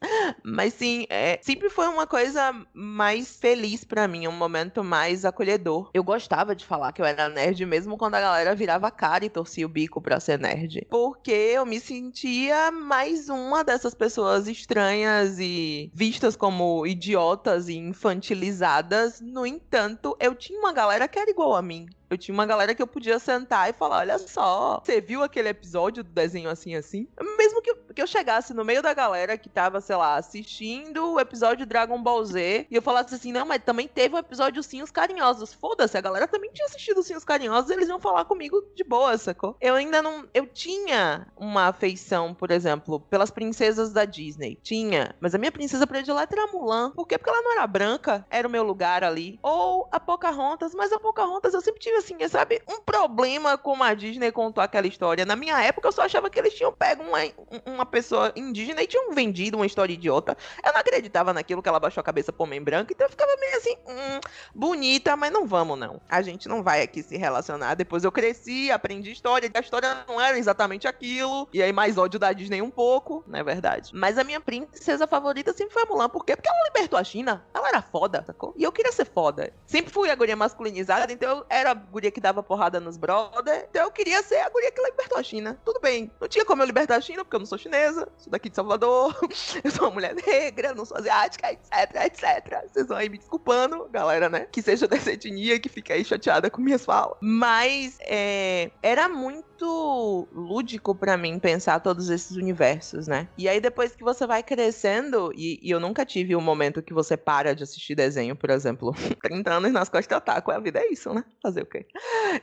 Mas sim, é, sempre foi uma coisa mais feliz para mim, um momento mais acolhedor. Eu gostava de falar que eu era nerd, mesmo quando a galera virava cara e torcia o bico pra ser nerd. Porque eu me sentia mais uma dessas pessoas estranhas e vistas como idiotas e infantilizadas. No entanto, eu tinha uma galera que era igual a mim. Eu tinha uma galera que eu podia sentar e falar: olha só, você viu aquele episódio do desenho assim, assim? Mesmo que eu, que eu chegasse no meio da galera que tava, sei lá, assistindo o episódio Dragon Ball Z e eu falasse assim: não, mas também teve o um episódio Os Carinhosos. Foda-se, a galera também tinha assistido Os Carinhosos eles iam falar comigo de boa, sacou? Eu ainda não. Eu tinha uma afeição, por exemplo, pelas princesas da Disney. Tinha. Mas a minha princesa predileta era Mulan. Por quê? Porque ela não era branca, era o meu lugar ali. Ou a Pocahontas, mas a Pocahontas eu sempre tive assim, sabe, um problema como a Disney contou aquela história. Na minha época, eu só achava que eles tinham pego uma, uma pessoa indígena e tinham vendido uma história idiota. Eu não acreditava naquilo que ela baixou a cabeça por homem branco, então eu ficava meio assim, hum, bonita, mas não vamos, não. A gente não vai aqui se relacionar. Depois eu cresci, aprendi história, a história não era exatamente aquilo. E aí, mais ódio da Disney um pouco, não é verdade? Mas a minha princesa favorita sempre foi a Mulan. Por quê? Porque ela libertou a China. Ela era foda, sacou? E eu queria ser foda. Sempre fui a guria masculinizada, então eu era guria que dava porrada nos brother. Então eu queria ser a guria que libertou a China. Tudo bem. Não tinha como eu libertar a China, porque eu não sou chinesa sou daqui de Salvador, eu sou uma mulher negra, não sou asiática, etc, etc. Vocês vão aí me desculpando, galera, né? Que seja dessa etnia, que fica aí chateada com minhas falas. Mas é, era muito lúdico para mim pensar todos esses universos, né? E aí depois que você vai crescendo, e, e eu nunca tive um momento que você para de assistir desenho, por exemplo, 30 anos nas costas de otaku, a vida é isso, né? Fazer o quê?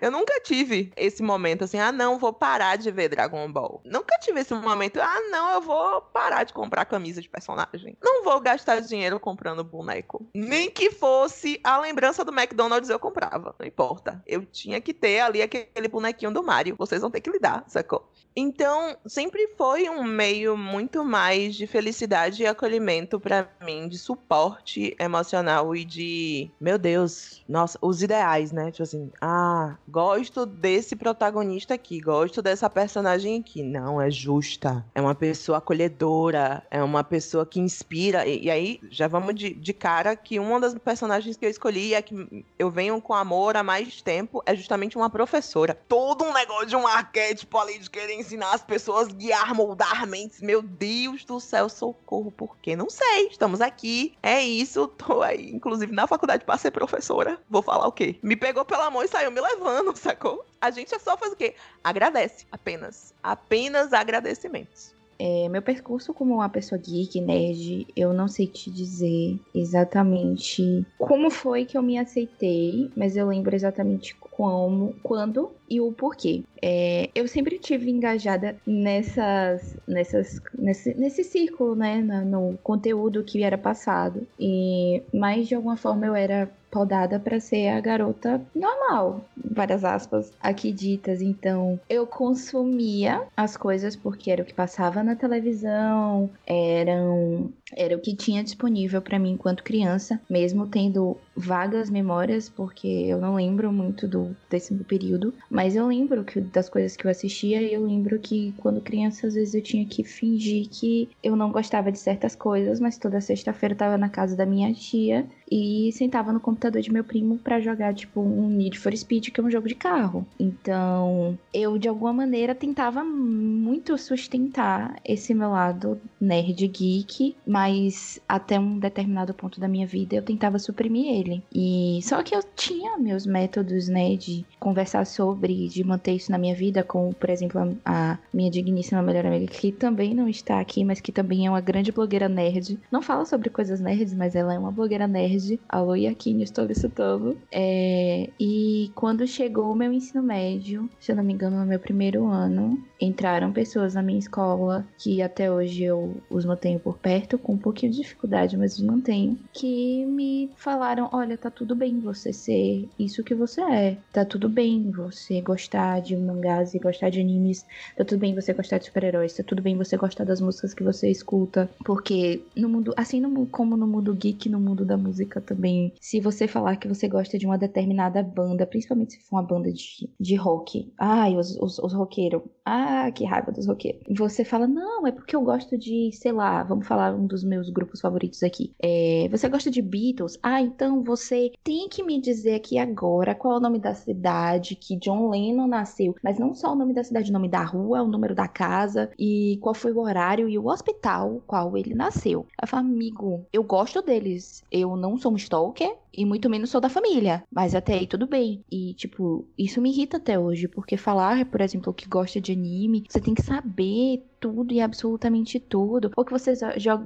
Eu nunca tive esse momento assim, ah não, vou parar de ver Dragon Ball. Nunca tive esse momento, ah não, eu vou parar de comprar camisa de personagem. Não vou gastar dinheiro comprando boneco. Nem que fosse a lembrança do McDonald's eu comprava, não importa. Eu tinha que ter ali aquele bonequinho do Mario. Vocês vão ter que lidar, sacou? Então, sempre foi um meio muito mais de felicidade e acolhimento para mim, de suporte emocional e de, meu Deus, nossa, os ideais, né? Tipo assim, ah, gosto desse protagonista aqui, gosto dessa personagem aqui. Não, é justa, é uma pessoa acolhedora, é uma pessoa que inspira. E, e aí, já vamos de, de cara que uma das personagens que eu escolhi é que eu venho com amor há mais tempo, é justamente uma professora. Todo um negócio de um arquétipo ali de querer ensinar as pessoas, guiar, moldar mentes. Meu Deus do céu, socorro, por quê? Não sei. Estamos aqui. É isso. Tô aí, inclusive, na faculdade para ser professora. Vou falar o quê? Me pegou pela mão e saiu me levando, sacou? A gente é só faz o quê? Agradece, apenas. Apenas agradecimentos. É, meu percurso como uma pessoa geek, nerd, eu não sei te dizer exatamente como foi que eu me aceitei, mas eu lembro exatamente como, quando e o porquê. É, eu sempre tive engajada nessas, nessas, nesse, nesse círculo, né, no conteúdo que era passado. E mais de alguma forma eu era podada para ser a garota normal, várias aspas aqui ditas. Então, eu consumia as coisas porque era o que passava na televisão, eram era o que tinha disponível para mim enquanto criança, mesmo tendo vagas memórias, porque eu não lembro muito do desse período, mas eu lembro que das coisas que eu assistia e eu lembro que quando criança às vezes eu tinha que fingir que eu não gostava de certas coisas, mas toda sexta-feira eu tava na casa da minha tia e sentava no computador de meu primo para jogar tipo um Need for Speed, que é um jogo de carro. Então, eu de alguma maneira tentava muito sustentar esse meu lado nerd geek, mas até um determinado ponto da minha vida eu tentava suprimir ele. E só que eu tinha meus métodos, né, de conversar sobre, de manter isso na minha vida, como por exemplo a, a minha digníssima melhor amiga que também não está aqui, mas que também é uma grande blogueira nerd. Não fala sobre coisas nerds, mas ela é uma blogueira nerd nerd. Alô, Iaquinho, estou licitando. É, e quando chegou o meu ensino médio, se eu não me engano, no meu primeiro ano, entraram pessoas na minha escola que até hoje eu os mantenho por perto, com um pouquinho de dificuldade, mas os mantenho, que me falaram: olha, tá tudo bem você ser isso que você é. Tá tudo bem você gostar de mangás e gostar de animes. Tá tudo bem você gostar de super-heróis. Tá tudo bem você gostar das músicas que você escuta. Porque no mundo, assim no, como no mundo geek, no mundo da música também. Se você falar que você gosta de uma determinada banda, principalmente se for uma banda de, de rock. Ai, os, os, os roqueiros. Ah, que raiva dos roqueiros. Você fala, não, é porque eu gosto de, sei lá, vamos falar um dos meus grupos favoritos aqui. É, você gosta de Beatles? Ah, então você tem que me dizer aqui agora qual é o nome da cidade que John Lennon nasceu. Mas não só o nome da cidade, o nome da rua, o número da casa e qual foi o horário e o hospital qual ele nasceu. Eu falo, amigo, eu gosto deles. Eu não sou um stalker e muito menos sou da família. Mas até aí tudo bem. E, tipo, isso me irrita até hoje, porque falar, por exemplo, que gosta de anime, você tem que saber tudo e absolutamente tudo. Ou que você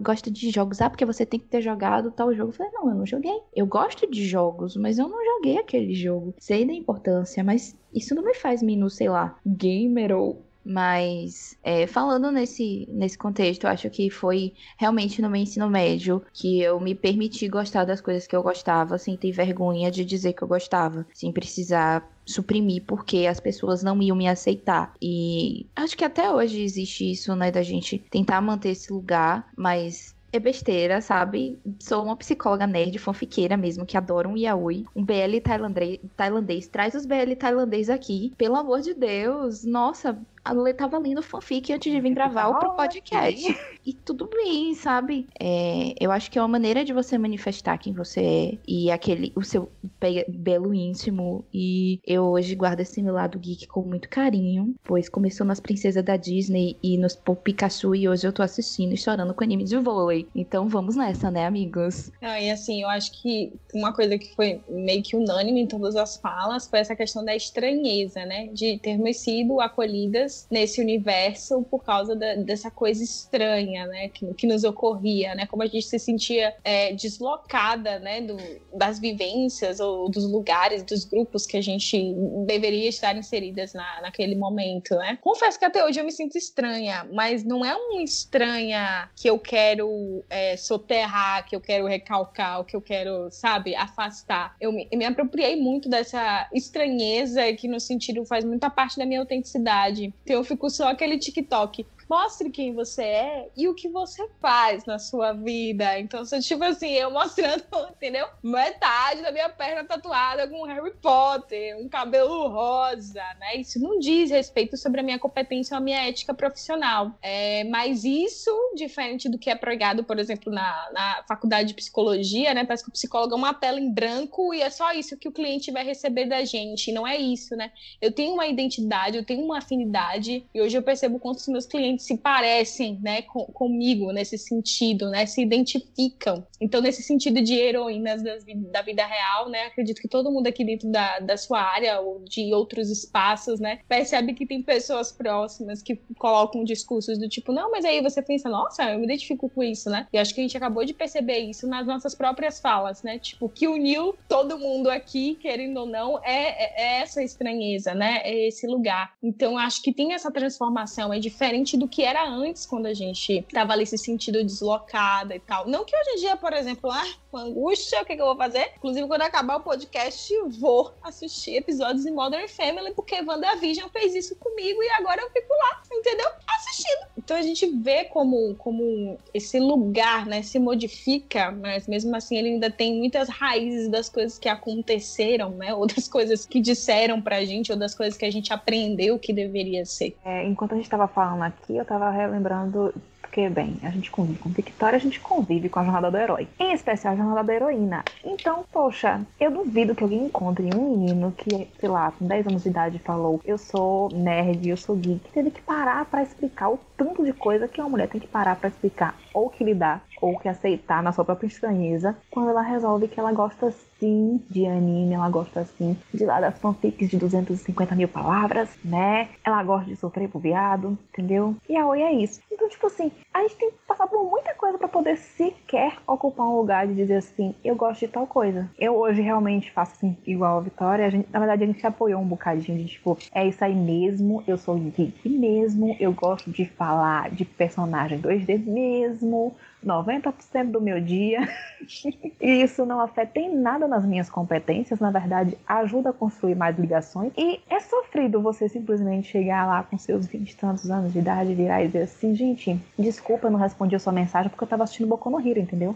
gosta de jogos, ah, porque você tem que ter jogado tal jogo. Eu falei, não, eu não joguei. Eu gosto de jogos, mas eu não joguei aquele jogo. Sei da importância, mas isso não me faz menos, sei lá, gamer ou mas é, falando nesse, nesse contexto, acho que foi realmente no meu ensino médio que eu me permiti gostar das coisas que eu gostava, sem ter vergonha de dizer que eu gostava, sem precisar suprimir porque as pessoas não iam me aceitar. E acho que até hoje existe isso, né, da gente tentar manter esse lugar, mas é besteira, sabe? Sou uma psicóloga nerd, fanfiqueira mesmo, que adora um yaoi. Um BL tailandês, tailandês. Traz os BL tailandês aqui. Pelo amor de Deus. Nossa, a Lê tava lendo fanfic antes de vir gravar o podcast. E tudo bem, sabe? É, eu acho que é uma maneira de você manifestar quem você é e aquele, o seu be- belo íntimo. E eu hoje guardo esse meu lado geek com muito carinho, pois começou nas princesas da Disney e nos Pô Pikachu e hoje eu tô assistindo e chorando com anime de vôlei. Então vamos nessa, né, amigos? Ah, e assim, eu acho que uma coisa que foi meio que unânime em todas as falas foi essa questão da estranheza, né? De termos sido acolhidas nesse universo por causa da- dessa coisa estranha, né? Que, que nos ocorria, né? Como a gente se sentia é, deslocada, né? Do, das vivências ou dos lugares, dos grupos que a gente deveria estar inseridas na, naquele momento, né? Confesso que até hoje eu me sinto estranha, mas não é um estranha que eu quero é, soterrar, que eu quero recalcar, que eu quero, sabe, afastar. Eu me, eu me apropriei muito dessa estranheza que no sentido faz muita parte da minha autenticidade. Então eu fico só aquele TikTok. Mostre quem você é e o que você faz na sua vida. Então, se tipo assim, eu mostrando, entendeu? Metade da minha perna tatuada com Harry Potter, um cabelo rosa, né? Isso não diz respeito sobre a minha competência ou a minha ética profissional. É, mas isso, diferente do que é pregado, por exemplo, na, na faculdade de psicologia, né? Parece que o psicólogo é uma tela em branco e é só isso que o cliente vai receber da gente. Não é isso, né? Eu tenho uma identidade, eu tenho uma afinidade, e hoje eu percebo quanto os meus clientes se parecem, né, com, comigo nesse sentido, né? Se identificam. Então, nesse sentido de heroínas das da vida real, né? Acredito que todo mundo aqui dentro da, da sua área ou de outros espaços, né, percebe que tem pessoas próximas que colocam discursos do tipo, não, mas aí você pensa, nossa, eu me identifico com isso, né? E acho que a gente acabou de perceber isso nas nossas próprias falas, né? Tipo, que uniu todo mundo aqui, querendo ou não, é, é- é essa estranheza, né? É esse lugar. Então, acho que tem essa transformação, é diferente do que era antes, quando a gente tava ali se sentindo deslocada e tal. Não que hoje em dia, por exemplo, ah, com angústia, o que, que eu vou fazer? Inclusive, quando acabar o podcast, vou assistir episódios de Modern Family, porque WandaVision fez isso comigo e agora eu fico lá, entendeu? Assistindo. Então a gente vê como, como esse lugar, né, se modifica, mas mesmo assim ele ainda tem muitas raízes das coisas que aconteceram, né, ou das coisas que disseram pra gente, ou das coisas que a gente aprendeu que deveria ser. É, enquanto a gente estava falando aqui, eu estava relembrando. Porque, bem, a gente convive com Victoria, a gente convive com a jornada do herói. Em especial a jornada da heroína. Então, poxa, eu duvido que alguém encontre um menino que, sei lá, com 10 anos de idade falou: Eu sou nerd, eu sou geek. Teve que parar pra explicar o tanto de coisa que uma mulher tem que parar pra explicar. Ou que lidar, ou que aceitar na sua própria estranheza. Quando ela resolve que ela gosta sim de anime, ela gosta sim de lá das fanfics de 250 mil palavras, né? Ela gosta de sofrer pro viado, entendeu? E a Oi é isso. Então, tipo assim, a gente tem que passar por muita coisa pra poder sequer ocupar um lugar de dizer assim, eu gosto de tal coisa. Eu hoje realmente faço assim, igual a Vitória. A gente, na verdade, a gente apoiou um bocadinho de tipo, é isso aí mesmo, eu sou geek mesmo, eu gosto de falar de personagem 2D mesmo. 90% do meu dia. e isso não afeta em nada nas minhas competências, na verdade, ajuda a construir mais ligações. E é sofrido você simplesmente chegar lá com seus 20 e tantos anos de idade virar e dizer assim, gente, desculpa, eu não respondi a sua mensagem porque eu tava assistindo Boku no Hero, entendeu?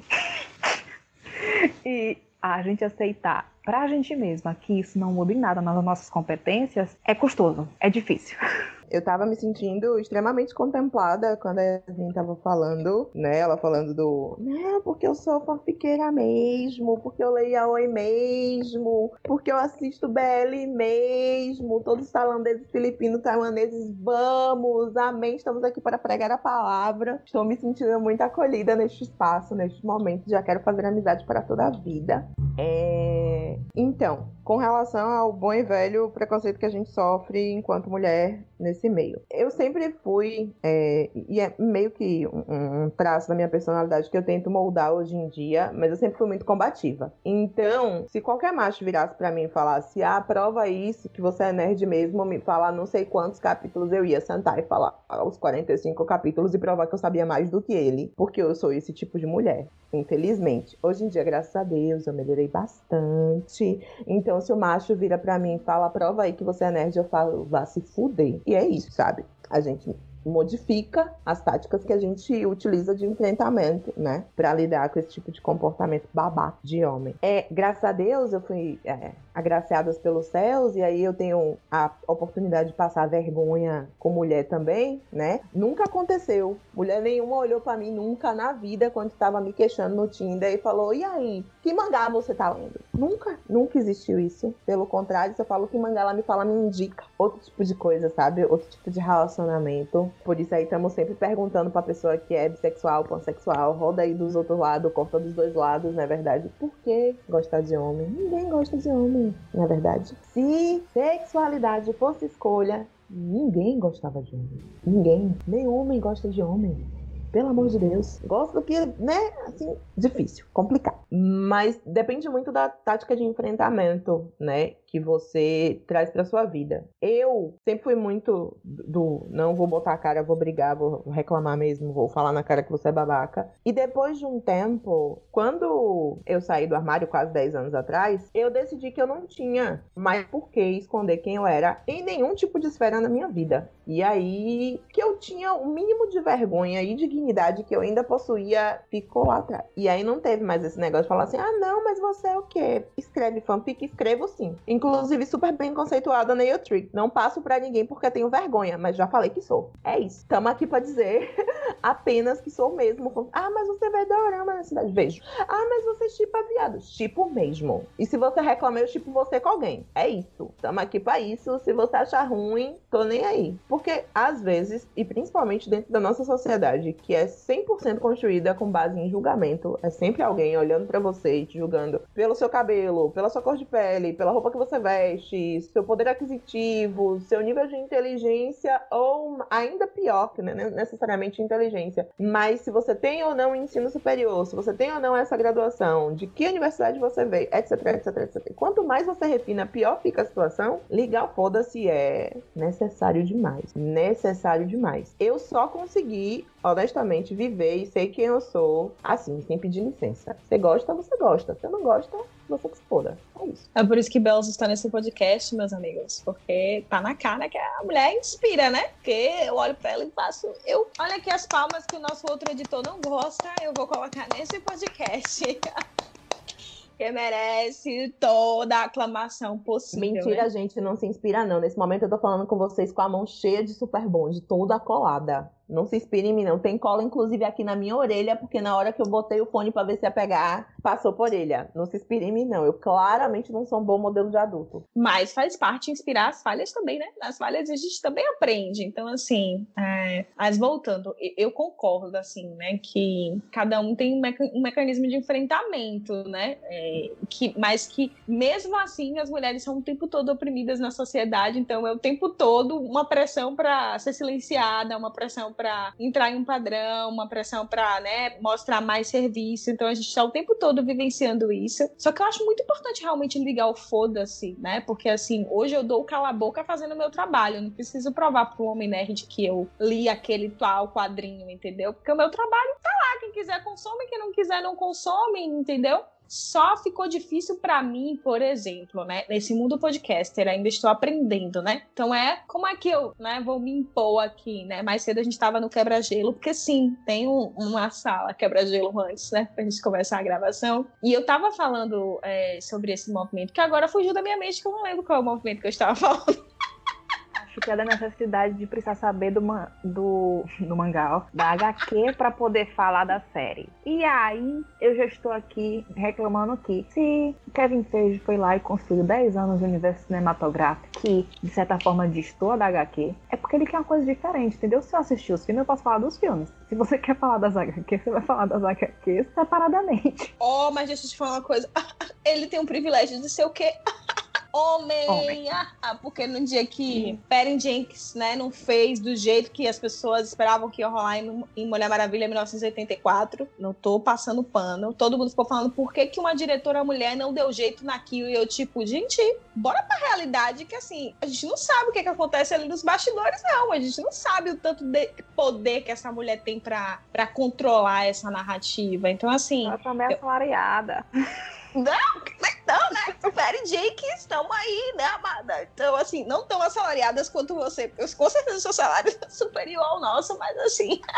e a gente aceitar pra gente mesma que isso não muda em nada nas nossas competências é custoso, é difícil. Eu tava me sentindo extremamente contemplada quando a Yasmin tava falando, né? Ela falando do. Não, porque eu sou fanfiqueira mesmo, porque eu leio a Oi mesmo, porque eu assisto BL mesmo, todos os tailandeses, filipinos, taiwaneses, vamos, amém, estamos aqui para pregar a palavra. Estou me sentindo muito acolhida neste espaço, neste momento, já quero fazer amizade para toda a vida. É... Então, com relação ao bom e velho preconceito que a gente sofre enquanto mulher nesse meio. Eu sempre fui, é, e é meio que um, um traço da minha personalidade que eu tento moldar hoje em dia, mas eu sempre fui muito combativa. Então, se qualquer macho virasse pra mim e falasse, ah, prova isso, que você é nerd mesmo, me falar não sei quantos capítulos, eu ia sentar e falar os 45 capítulos e provar que eu sabia mais do que ele, porque eu sou esse tipo de mulher. Infelizmente. Hoje em dia, graças a Deus, eu melhorei bastante. Então, se o macho vira pra mim e fala, prova aí que você é nerd, eu falo, vá se fuder. E é isso, sabe? A gente modifica as táticas que a gente utiliza de enfrentamento, né? Pra lidar com esse tipo de comportamento babaca de homem. É, graças a Deus, eu fui é, agraciadas pelos céus, e aí eu tenho a oportunidade de passar vergonha com mulher também, né? Nunca aconteceu. Mulher nenhuma olhou para mim nunca na vida quando estava me queixando no Tinder e falou: "E aí, que mangá você tá lendo?". Nunca, nunca existiu isso. Pelo contrário, se eu falo que mangá ela me fala, me indica outro tipo de coisa, sabe? Outro tipo de relacionamento. Por isso aí estamos sempre perguntando pra pessoa que é bissexual, pansexual, roda aí dos outros lados, corta dos dois lados, na é verdade. Por que gostar de homem? Ninguém gosta de homem, na é verdade. Se sexualidade fosse escolha, ninguém gostava de homem. Ninguém. Nem homem gosta de homem. Pelo amor de Deus. Gosto do que, né? Assim, difícil, complicado. Mas depende muito da tática de enfrentamento, né? Que você traz para sua vida. Eu sempre fui muito do não vou botar a cara, vou brigar, vou reclamar mesmo, vou falar na cara que você é babaca. E depois de um tempo, quando eu saí do armário quase 10 anos atrás, eu decidi que eu não tinha mais por que esconder quem eu era em nenhum tipo de esfera na minha vida. E aí que eu tinha o mínimo de vergonha e dignidade que eu ainda possuía ficou lá atrás. E aí não teve mais esse negócio de falar assim: "Ah, não, mas você é o quê? Escreve fanfic, escrevo sim". Inclusive, super bem conceituada na Trick. Não passo para ninguém porque tenho vergonha, mas já falei que sou. É isso. Tamo aqui para dizer apenas que sou mesmo. Ah, mas você vê dorama na cidade. Vejo. Ah, mas você chipa viados. Tipo mesmo. E se você reclama, eu chipo você com alguém. É isso. Tamo aqui para isso. Se você achar ruim, tô nem aí. Porque às vezes, e principalmente dentro da nossa sociedade, que é 100% construída com base em julgamento, é sempre alguém olhando para você e te julgando pelo seu cabelo, pela sua cor de pele, pela roupa que você você veste, seu poder aquisitivo, seu nível de inteligência, ou ainda pior, que não é necessariamente inteligência, mas se você tem ou não ensino superior, se você tem ou não essa graduação, de que universidade você veio, etc, etc, etc. Quanto mais você refina, pior fica a situação. Ligar foda-se é necessário demais. Necessário demais. Eu só consegui honestamente, viver e sei quem eu sou, assim, sem pedir licença. Você gosta, você gosta. Você não gosta, você que se foda. É isso. É por isso que Belos está nesse podcast, meus amigos. Porque tá na cara que a mulher inspira, né? Porque eu olho pra ela e faço. Eu, olha aqui as palmas que o nosso outro editor não gosta, eu vou colocar nesse podcast. que merece toda a aclamação possível. Mentira, né? gente, não se inspira, não. Nesse momento eu tô falando com vocês com a mão cheia de super bonde, toda colada. Não se inspire em mim, não. Tem cola, inclusive, aqui na minha orelha, porque na hora que eu botei o fone para ver se ia pegar, passou por orelha. Não se inspire em mim, não. Eu claramente não sou um bom modelo de adulto. Mas faz parte inspirar as falhas também, né? Nas falhas a gente também aprende. Então, assim, é... mas voltando, eu concordo, assim, né? Que cada um tem um, meca... mecanismo de enfrentamento, né? É... Que... Mas que, mesmo assim, as mulheres são o tempo todo oprimidas na sociedade. Então, é o tempo todo uma pressão para ser silenciada, uma pressão para entrar em um padrão, uma pressão para né, mostrar mais serviço. Então a gente está o tempo todo vivenciando isso. Só que eu acho muito importante realmente ligar o foda-se, né? Porque assim, hoje eu dou o cala-boca fazendo o meu trabalho. Eu não preciso provar um homem nerd que eu li aquele tal quadrinho, entendeu? Porque o meu trabalho tá lá. Quem quiser consome, quem não quiser não consome, entendeu? Só ficou difícil para mim, por exemplo, né? Nesse mundo podcaster, ainda estou aprendendo, né? Então é como é que eu, né, vou me impor aqui, né? Mais cedo a gente estava no quebra-gelo, porque sim, tem um, uma sala quebra-gelo antes, né? Pra gente começar a gravação. E eu tava falando é, sobre esse movimento, que agora fugiu da minha mente, que eu não lembro qual é o movimento que eu estava falando que é da necessidade de precisar saber do, do, do mangá, ó, da HQ, para poder falar da série. E aí, eu já estou aqui reclamando que se Kevin Feige foi lá e construiu 10 anos de universo cinematográfico, que de certa forma distorce da HQ, é porque ele quer uma coisa diferente, entendeu? Se eu assistir os filmes, eu posso falar dos filmes. Se você quer falar das HQ, você vai falar das HQ separadamente. Oh, mas deixa eu te falar uma coisa. Ele tem um privilégio de ser o quê? Homem! Homem. Ah, porque no dia que Perry Jenkins, né, não fez do jeito que as pessoas esperavam que ia rolar em, em Mulher Maravilha 1984, não tô passando pano. Todo mundo ficou falando por que, que uma diretora mulher não deu jeito naquilo. E eu, tipo, gente, bora pra realidade que, assim, a gente não sabe o que, que acontece ali nos bastidores, não. A gente não sabe o tanto de poder que essa mulher tem pra, pra controlar essa narrativa. Então, assim. Ela também é assalariada. Não, não, né? Mary Jake estão aí, né, amada? Então, assim, não tão assalariadas quanto você. porque Com certeza o seu salário é superior ao nosso, mas assim.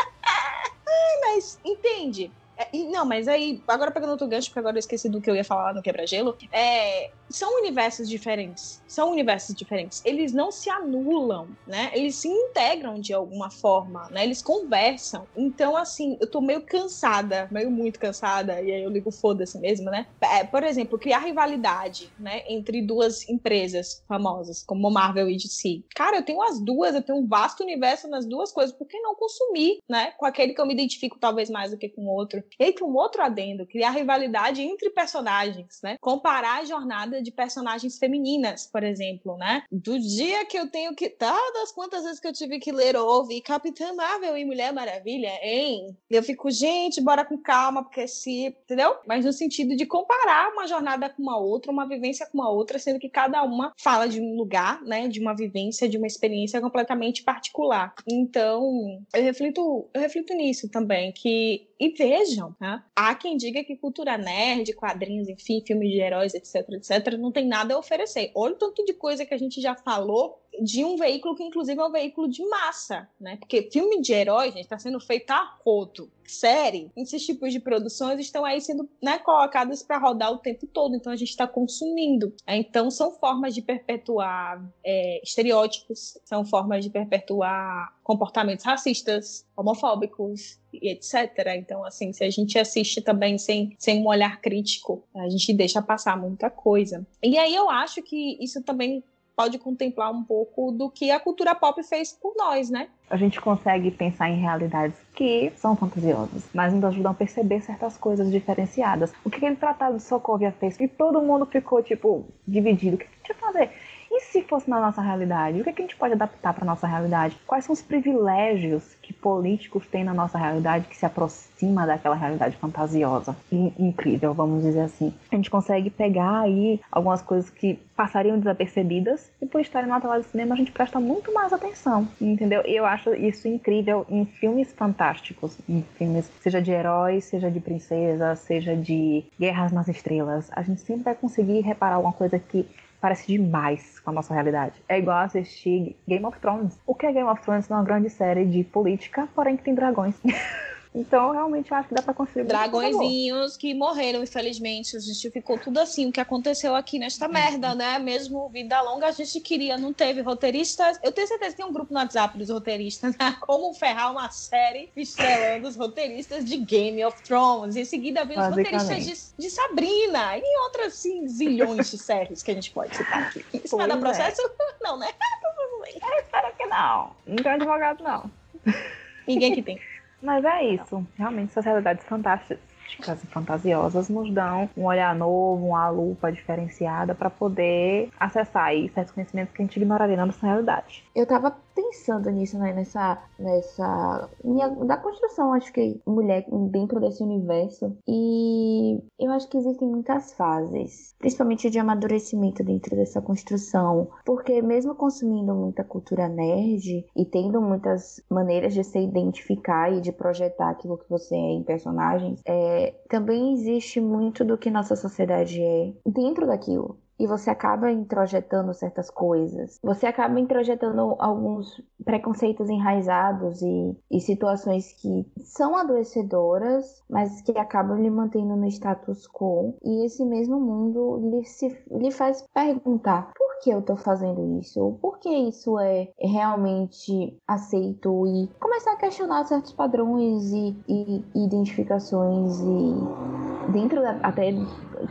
Mas entende? É, não, mas aí, agora pegando outro gancho, porque agora eu esqueci do que eu ia falar no Quebra-Gelo. É, são universos diferentes. São universos diferentes. Eles não se anulam, né? Eles se integram de alguma forma, né? Eles conversam. Então, assim, eu tô meio cansada, meio muito cansada, e aí eu ligo foda-se mesmo, né? É, por exemplo, criar rivalidade, né? Entre duas empresas famosas, como Marvel e DC. Cara, eu tenho as duas, eu tenho um vasto universo nas duas coisas. Por que não consumir, né? Com aquele que eu me identifico talvez mais do que com o outro. E um outro adendo, criar rivalidade entre personagens, né? Comparar a jornada de personagens femininas, por exemplo, né? Do dia que eu tenho que. Todas quantas vezes que eu tive que ler ou ouvir Capitã Marvel e Mulher Maravilha, hein? Eu fico, gente, bora com calma, porque se. Entendeu? Mas no sentido de comparar uma jornada com uma outra, uma vivência com uma outra, sendo que cada uma fala de um lugar, né? De uma vivência, de uma experiência completamente particular. Então, eu reflito, eu reflito nisso também, que e vejam, né? há quem diga que cultura nerd, quadrinhos, enfim, filmes de heróis, etc, etc, não tem nada a oferecer. Olha o tanto de coisa que a gente já falou de um veículo que, inclusive, é um veículo de massa, né? Porque filme de herói, gente, está sendo feito a rodo. Série, esses tipos de produções estão aí sendo né, colocadas para rodar o tempo todo, então a gente está consumindo. Então, são formas de perpetuar é, estereótipos, são formas de perpetuar comportamentos racistas, homofóbicos e etc. Então, assim, se a gente assiste também sem, sem um olhar crítico, a gente deixa passar muita coisa. E aí eu acho que isso também pode contemplar um pouco do que a cultura pop fez por nós, né? A gente consegue pensar em realidades que são fantasiosas, mas nos ajudam a perceber certas coisas diferenciadas. O que aquele tratado de Sokovia fez? Que todo mundo ficou, tipo, dividido. O que a gente ia fazer? E se fosse na nossa realidade? O que, que a gente pode adaptar para nossa realidade? Quais são os privilégios políticos têm na nossa realidade que se aproxima daquela realidade fantasiosa e incrível, vamos dizer assim? A gente consegue pegar aí algumas coisas que passariam desapercebidas e por estarem na tela de cinema a gente presta muito mais atenção, entendeu? E eu acho isso incrível em filmes fantásticos, em filmes seja de heróis, seja de princesas, seja de guerras nas estrelas. A gente sempre vai conseguir reparar alguma coisa que parece demais com a nossa realidade. É igual assistir Game of Thrones. O que é Game of Thrones? É uma grande série de política, porém que tem dragões. então, realmente, eu acho que dá construir. muito amor. Dragõezinhos que morreram, infelizmente. Justificou tudo assim, o que aconteceu aqui nesta merda, né? Mesmo vida longa, a gente queria, não teve roteiristas. Eu tenho certeza que tem um grupo no WhatsApp dos roteiristas, né? Como ferrar uma série estrelando os roteiristas de Game of Thrones. Em seguida, vem os roteiristas de, de Sabrina e outras, assim, zilhões de séries que a gente pode citar aqui. Isso vai dar é. processo? Não, né? Eu espero que não. Não tem advogado, não. Ninguém que tem. Mas é isso. Realmente, essas realidades fantásticas e fantasiosas nos dão um olhar novo, uma lupa diferenciada para poder acessar aí certos conhecimentos que a gente ignoraria na nossa realidade. Eu tava pensando nisso, né? Nessa. nessa da construção, acho que mulher dentro desse universo. E eu acho que existem muitas fases, principalmente de amadurecimento dentro dessa construção. Porque mesmo consumindo muita cultura nerd e tendo muitas maneiras de se identificar e de projetar aquilo que você é em personagens, é, também existe muito do que nossa sociedade é dentro daquilo e você acaba introjetando certas coisas. Você acaba introjetando alguns preconceitos enraizados e, e situações que são adoecedoras, mas que acabam lhe mantendo no status quo. E esse mesmo mundo lhe, se, lhe faz perguntar. Por que eu tô fazendo isso? Por que isso é realmente aceito? E começar a questionar certos padrões e, e identificações e dentro da, até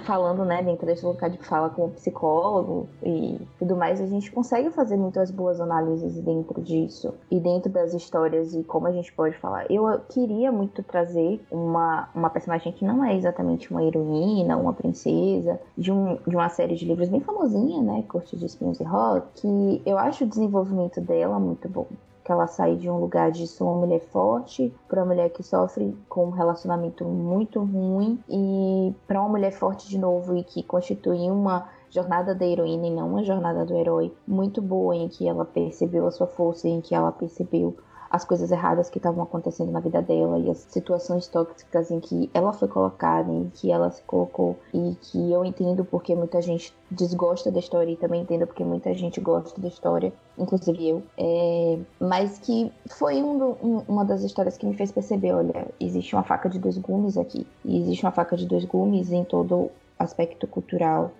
falando, né, dentro desse lugar de fala como psicólogo e tudo mais, a gente consegue fazer muitas boas análises dentro disso e dentro das histórias e como a gente pode falar. Eu queria muito trazer uma, uma personagem que não é exatamente uma heroína, uma princesa, de, um, de uma série de livros bem famosinha, né, Corte de Espinhos e Rock, que eu acho o desenvolvimento dela muito bom que ela sai de um lugar de ser uma mulher forte para uma mulher que sofre com um relacionamento muito ruim e para uma mulher forte de novo e que constitui uma jornada da heroína e não uma jornada do herói muito boa em que ela percebeu a sua força em que ela percebeu as coisas erradas que estavam acontecendo na vida dela e as situações tóxicas em que ela foi colocada, em que ela se colocou e que eu entendo porque muita gente desgosta da história e também entendo porque muita gente gosta da história, inclusive eu. É, mas que foi um um, uma das histórias que me fez perceber, olha, existe uma faca de dois gumes aqui. E existe uma faca de dois gumes em todo aspecto cultural,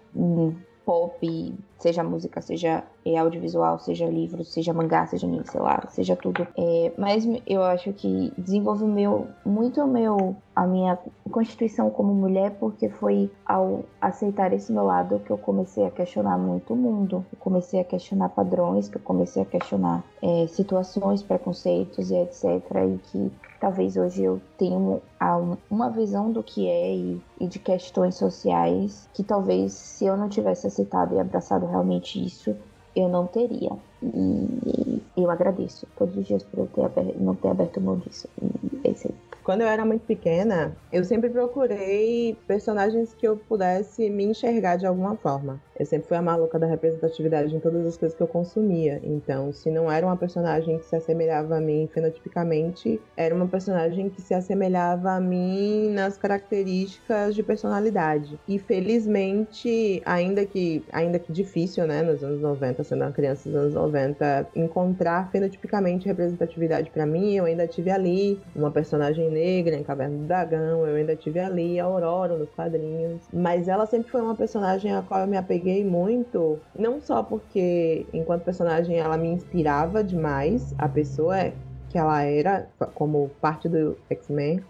pop, seja música, seja é, audiovisual, seja livro, seja mangá, seja anime, sei lá, seja tudo. É, mas eu acho que desenvolve meu, muito o meu, a minha constituição como mulher, porque foi ao aceitar esse meu lado que eu comecei a questionar muito o mundo. Eu comecei a questionar padrões, que eu comecei a questionar é, situações, preconceitos e etc. E que talvez hoje eu tenha uma visão do que é e, e de questões sociais que talvez se eu não tivesse aceitado e abraçado realmente isso, eu não teria. E eu agradeço todos os dias por eu ter aberto, não ter aberto mão disso. E é isso aí. Quando eu era muito pequena, eu sempre procurei personagens que eu pudesse me enxergar de alguma forma. Eu sempre fui a maluca da representatividade em todas as coisas que eu consumia. Então, se não era uma personagem que se assemelhava a mim fenotipicamente, era uma personagem que se assemelhava a mim nas características de personalidade. E felizmente, ainda que, ainda que difícil, né, nos anos 90, sendo uma criança dos anos 90, encontrar fenotipicamente representatividade para mim, eu ainda tive ali uma personagem negra em Caverna do Dragão, eu ainda tive ali a Aurora nos quadrinhos. Mas ela sempre foi uma personagem a qual eu me apeguei muito, não só porque, enquanto personagem, ela me inspirava demais, a pessoa é que ela era como parte do X-Men,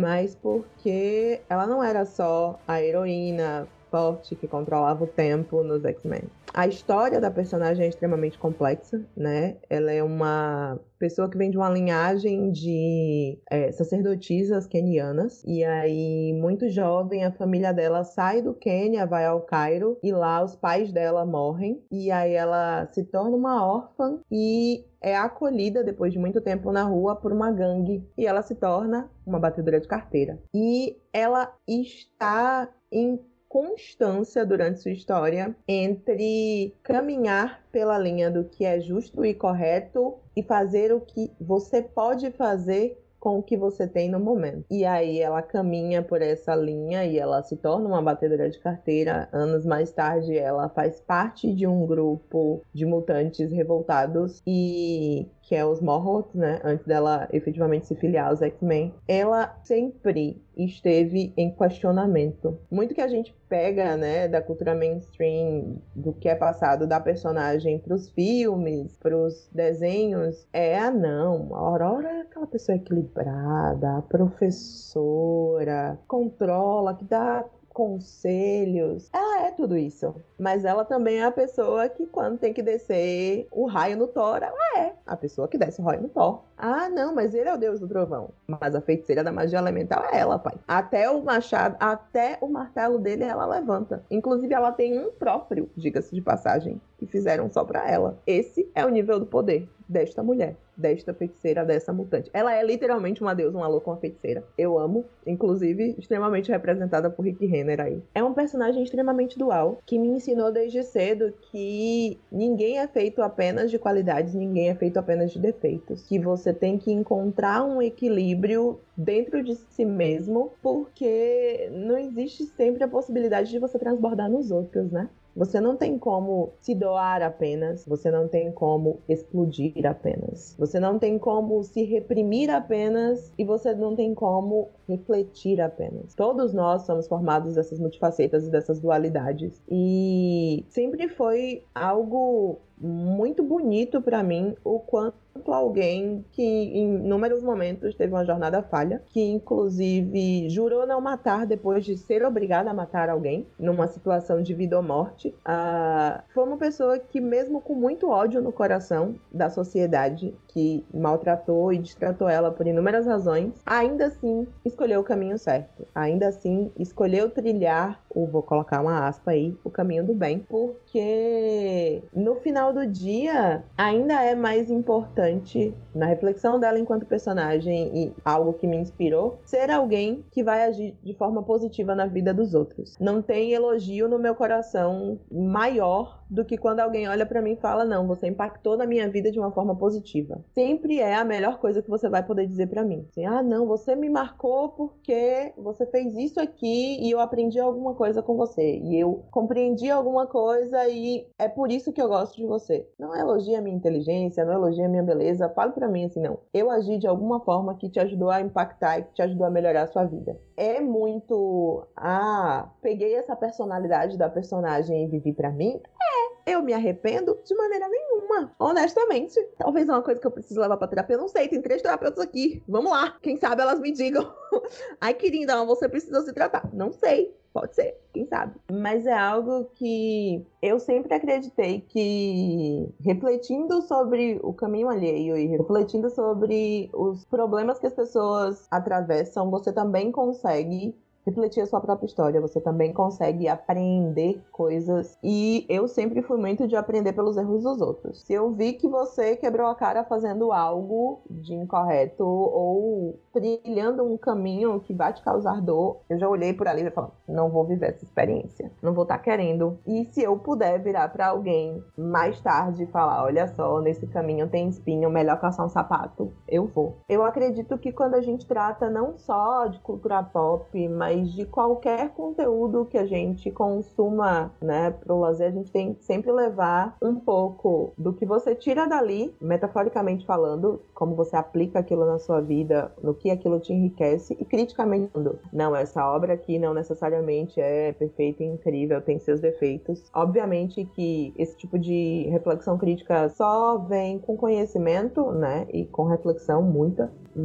mas porque ela não era só a heroína forte que controlava o tempo nos X-Men. A história da personagem é extremamente complexa, né? Ela é uma pessoa que vem de uma linhagem de é, sacerdotisas kenianas. E aí, muito jovem, a família dela sai do Quênia, vai ao Cairo, e lá os pais dela morrem. E aí ela se torna uma órfã e é acolhida depois de muito tempo na rua por uma gangue. E ela se torna uma batedora de carteira. E ela está em constância durante sua história entre caminhar pela linha do que é justo e correto e fazer o que você pode fazer com o que você tem no momento. E aí ela caminha por essa linha e ela se torna uma batedora de carteira. Anos mais tarde, ela faz parte de um grupo de mutantes revoltados e que é os Morlocks, né? Antes dela efetivamente se filiar aos X-Men, ela sempre esteve em questionamento. Muito que a gente pega, né, da cultura mainstream, do que é passado da personagem para os filmes, para os desenhos, é ah, não, a Aurora é aquela pessoa equilibrada, a professora, controla, que dá conselhos. Ela é tudo isso. Mas ela também é a pessoa que, quando tem que descer o raio no Thor, ela é a pessoa que desce o raio no Thor. Ah, não, mas ele é o deus do trovão. Mas a feiticeira da magia elemental é ela, pai. Até o machado, até o martelo dele ela levanta. Inclusive, ela tem um próprio, diga-se de passagem, que fizeram só para ela. Esse é o nível do poder desta mulher, desta feiticeira, dessa mutante. Ela é literalmente uma deusa, uma louca, uma feiticeira. Eu amo, inclusive, extremamente representada por Rick Renner aí. É um personagem extremamente dual, que me ensinou desde cedo que ninguém é feito apenas de qualidades, ninguém é feito apenas de defeitos. Que você tem que encontrar um equilíbrio dentro de si mesmo, porque não existe sempre a possibilidade de você transbordar nos outros, né? Você não tem como se doar apenas, você não tem como explodir apenas, você não tem como se reprimir apenas e você não tem como refletir apenas. Todos nós somos formados dessas multifacetas e dessas dualidades. E sempre foi algo muito bonito para mim o quanto alguém que em inúmeros momentos teve uma jornada falha, que inclusive jurou não matar depois de ser obrigada a matar alguém numa situação de vida ou morte, uh, foi uma pessoa que mesmo com muito ódio no coração da sociedade que maltratou e destratou ela por inúmeras razões, ainda assim escolheu o caminho certo, ainda assim escolheu trilhar o vou colocar uma aspa aí, o caminho do bem, porque no final do dia ainda é mais importante na reflexão dela enquanto personagem e algo que me inspirou, ser alguém que vai agir de forma positiva na vida dos outros. Não tem elogio no meu coração maior do que quando alguém olha para mim e fala: "Não, você impactou na minha vida de uma forma positiva". Sempre é a melhor coisa que você vai poder dizer para mim. Assim, ah, não, você me marcou porque você fez isso aqui e eu aprendi alguma coisa com você e eu compreendi alguma coisa e é por isso que eu gosto de você. Não elogia a minha inteligência, não elogia a minha beleza, fale para mim assim, não. Eu agi de alguma forma que te ajudou a impactar e que te ajudou a melhorar a sua vida. É muito, ah, peguei essa personalidade da personagem e vivi para mim. É, eu me arrependo de maneira nenhuma, honestamente. Talvez é uma coisa que eu preciso levar pra terapia, eu não sei, tem três terapeutas aqui. Vamos lá, quem sabe elas me digam. Ai, querida, você precisa se tratar. Não sei, pode ser, quem sabe. Mas é algo que eu sempre acreditei que refletindo sobre o caminho alheio e refletindo sobre os problemas que as pessoas atravessam, você também consegue refletir a sua própria história, você também consegue aprender coisas. E eu sempre fui muito de aprender pelos erros dos outros. Se eu vi que você quebrou a cara fazendo algo de incorreto ou trilhando um caminho que vai te causar dor, eu já olhei por ali e falei, não vou viver essa experiência, não vou estar tá querendo. E se eu puder virar para alguém mais tarde e falar, olha só, nesse caminho tem espinho, melhor calçar um sapato, eu vou. Eu acredito que quando a gente trata não só de cultura pop, mas mas de qualquer conteúdo que a gente consuma, né, pro lazer, a gente tem que sempre levar um pouco do que você tira dali, metaforicamente falando, como você aplica aquilo na sua vida, no que aquilo te enriquece, e criticamente falando, não, essa obra aqui não necessariamente é perfeita e incrível, tem seus defeitos. Obviamente que esse tipo de reflexão crítica só vem com conhecimento, né, e com reflexão muita, mas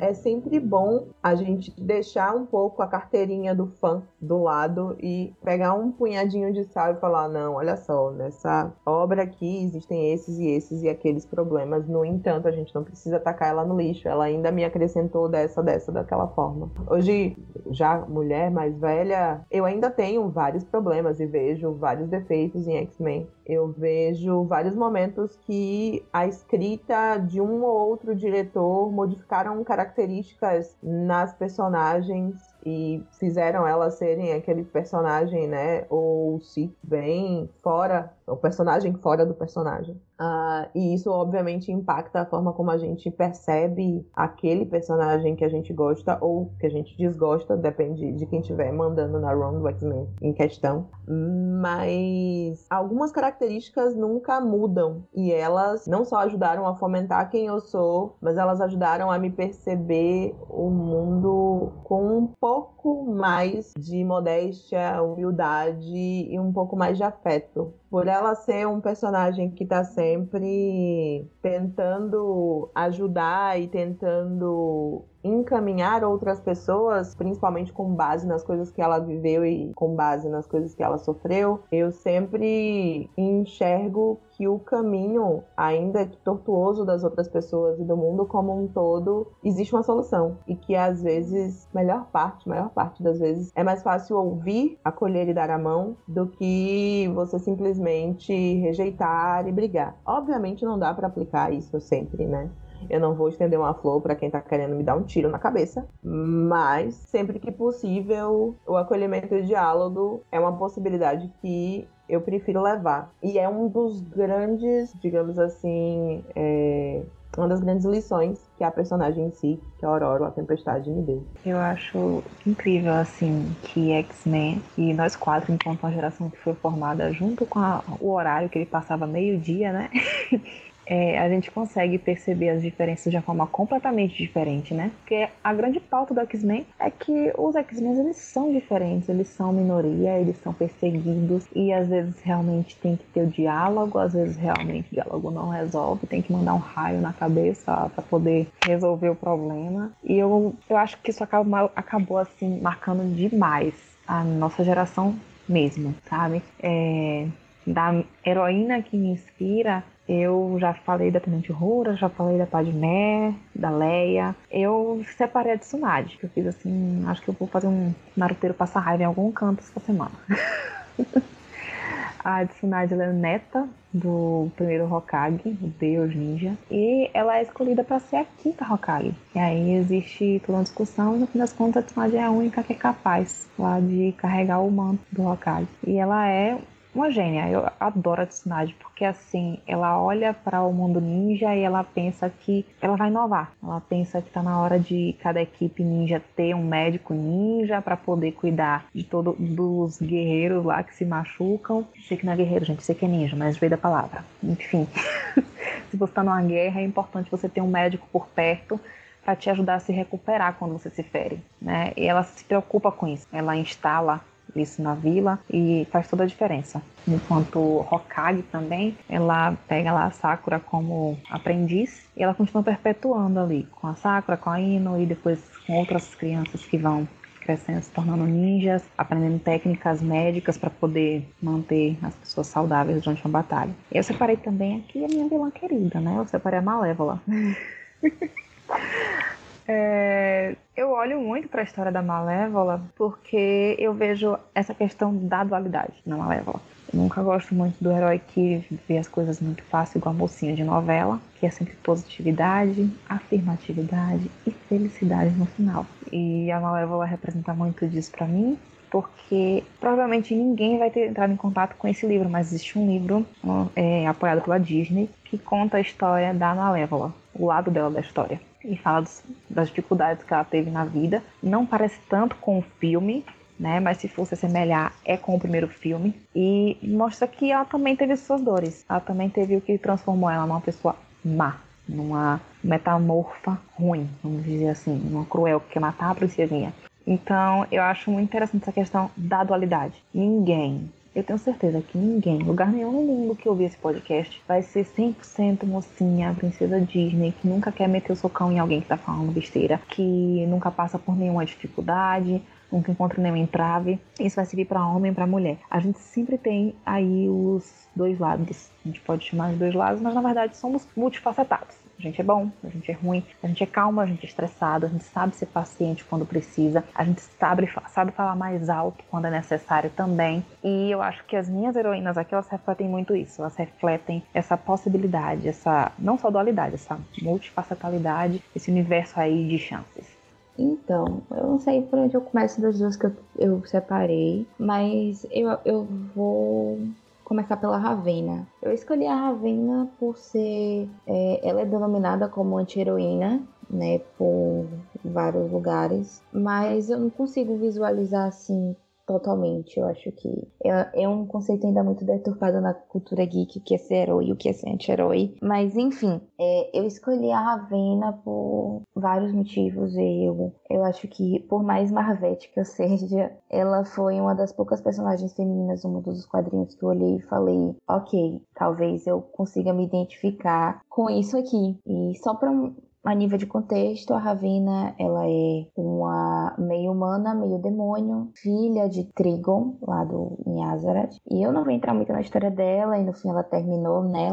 é sempre bom a gente deixar um pouco a carteirinha do fã do lado e pegar um punhadinho de sal e falar: não, olha só, nessa obra aqui existem esses e esses e aqueles problemas. No entanto, a gente não precisa tacar ela no lixo. Ela ainda me acrescentou dessa, dessa, daquela forma. Hoje, já mulher mais velha, eu ainda tenho vários problemas e vejo vários defeitos em X-Men eu vejo vários momentos que a escrita de um ou outro diretor modificaram características nas personagens e fizeram elas serem aquele personagem, né? Ou se bem fora, o personagem fora do personagem. Uh, e isso, obviamente, impacta a forma como a gente percebe aquele personagem que a gente gosta ou que a gente desgosta, depende de quem estiver mandando na run do X-Men em questão. Mas algumas características nunca mudam e elas não só ajudaram a fomentar quem eu sou, mas elas ajudaram a me perceber o mundo com um mais de modéstia, humildade e um pouco mais de afeto. Por ela ser um personagem que tá sempre tentando ajudar e tentando encaminhar outras pessoas, principalmente com base nas coisas que ela viveu e com base nas coisas que ela sofreu, eu sempre enxergo que o caminho, ainda que tortuoso das outras pessoas e do mundo como um todo, existe uma solução e que às vezes, melhor parte, maior parte das vezes, é mais fácil ouvir, acolher e dar a mão do que você simplesmente rejeitar e brigar. Obviamente não dá para aplicar isso sempre, né? Eu não vou estender uma flor para quem tá querendo me dar um tiro na cabeça, mas sempre que possível, o acolhimento e o diálogo é uma possibilidade que eu prefiro levar. E é um dos grandes, digamos assim, é, uma das grandes lições que a personagem em si, que é a Aurora, a Tempestade, me deu. Eu acho incrível, assim, que X-Men, e nós quatro, enquanto uma geração que foi formada junto com a, o horário que ele passava meio-dia, né? é, a gente consegue perceber as diferenças de uma forma completamente diferente, né? Porque a grande pauta do X-Men é que os X-Men eles são diferentes, eles são minoria, eles são perseguidos e às vezes realmente tem que ter o diálogo, às vezes realmente o diálogo não resolve, tem que mandar um raio na cabeça para poder resolver o problema. E eu, eu acho que isso acabou, acabou assim marcando demais a nossa geração mesmo, sabe? É, da heroína que me inspira Eu já falei da Tenente Rura, já falei da Padmé, da Leia. Eu separei a Tsunade, que eu fiz assim, acho que eu vou fazer um naruteiro passar raiva em algum canto essa semana. A Tsunade ela é neta do primeiro Hokage, o Deus Ninja, e ela é escolhida para ser a quinta Hokage. E aí existe toda uma discussão e no fim das contas a Tsunade é a única que é capaz lá de carregar o manto do Hokage. E ela é uma gênia. Eu adoro a Tsunade porque assim, ela olha para o mundo ninja e ela pensa que ela vai inovar. Ela pensa que está na hora de cada equipe ninja ter um médico ninja para poder cuidar de todos dos guerreiros lá que se machucam. Sei que não é guerreiro, gente, sei que é ninja, mas veio da palavra. Enfim, se você está numa guerra, é importante você ter um médico por perto para te ajudar a se recuperar quando você se fere, né? E ela se preocupa com isso. Ela instala isso na vila e faz toda a diferença. Enquanto Hokage também, ela pega lá a Sakura como aprendiz e ela continua perpetuando ali com a Sakura, com a Ino e depois com outras crianças que vão crescendo, se tornando ninjas, aprendendo técnicas médicas para poder manter as pessoas saudáveis durante uma batalha. Eu separei também aqui a minha vilã querida, né? Eu separei a Malévola. É, eu olho muito para a história da Malévola porque eu vejo essa questão da dualidade na Malévola. Eu nunca gosto muito do herói que vê as coisas muito fácil, igual a mocinha de novela, que é sempre positividade, afirmatividade e felicidade no final. E a Malévola representa muito disso para mim, porque provavelmente ninguém vai ter entrado em contato com esse livro, mas existe um livro é, apoiado pela Disney que conta a história da Malévola, o lado dela da história e fala dos, das dificuldades que ela teve na vida. Não parece tanto com o filme, né? Mas se fosse assemelhar, é com o primeiro filme. E mostra que ela também teve suas dores. Ela também teve o que transformou ela numa pessoa má, numa metamorfa ruim, vamos dizer assim, uma cruel que quer matar a princesinha. Então, eu acho muito interessante essa questão da dualidade. Ninguém, eu tenho certeza que ninguém, lugar nenhum no mundo que ouvir esse podcast, vai ser 100% mocinha, princesa Disney, que nunca quer meter o socão em alguém que tá falando besteira, que nunca passa por nenhuma dificuldade, nunca encontra nenhum entrave. Isso vai servir para homem e para mulher. A gente sempre tem aí os dois lados. A gente pode chamar de dois lados, mas na verdade somos multifacetados. A gente é bom, a gente é ruim, a gente é calmo, a gente é estressado, a gente sabe ser paciente quando precisa, a gente sabe, sabe falar mais alto quando é necessário também. E eu acho que as minhas heroínas aqui, elas refletem muito isso, elas refletem essa possibilidade, essa não só dualidade, essa multifacetalidade, esse universo aí de chances. Então, eu não sei por onde eu começo das duas que eu, eu separei, mas eu, eu vou começar pela Ravena. Eu escolhi a Ravena por ser. É, ela é denominada como anti-heroína, né, por vários lugares, mas eu não consigo visualizar assim totalmente. Eu acho que é, é, um conceito ainda muito deturpado na cultura geek, o que é ser herói e o que é ser anti-herói. Mas, enfim, é, eu escolhi a Ravena por vários motivos. Eu, eu acho que, por mais marvete que eu seja, ela foi uma das poucas personagens femininas do mundo dos quadrinhos que eu olhei e falei: ok, talvez eu consiga me identificar com isso aqui. E só pra a nível de contexto, a Ravina ela é uma meio humana, meio demônio, filha de Trigon, lá do em. E eu não vou entrar muito na história dela, e no fim ela terminou né,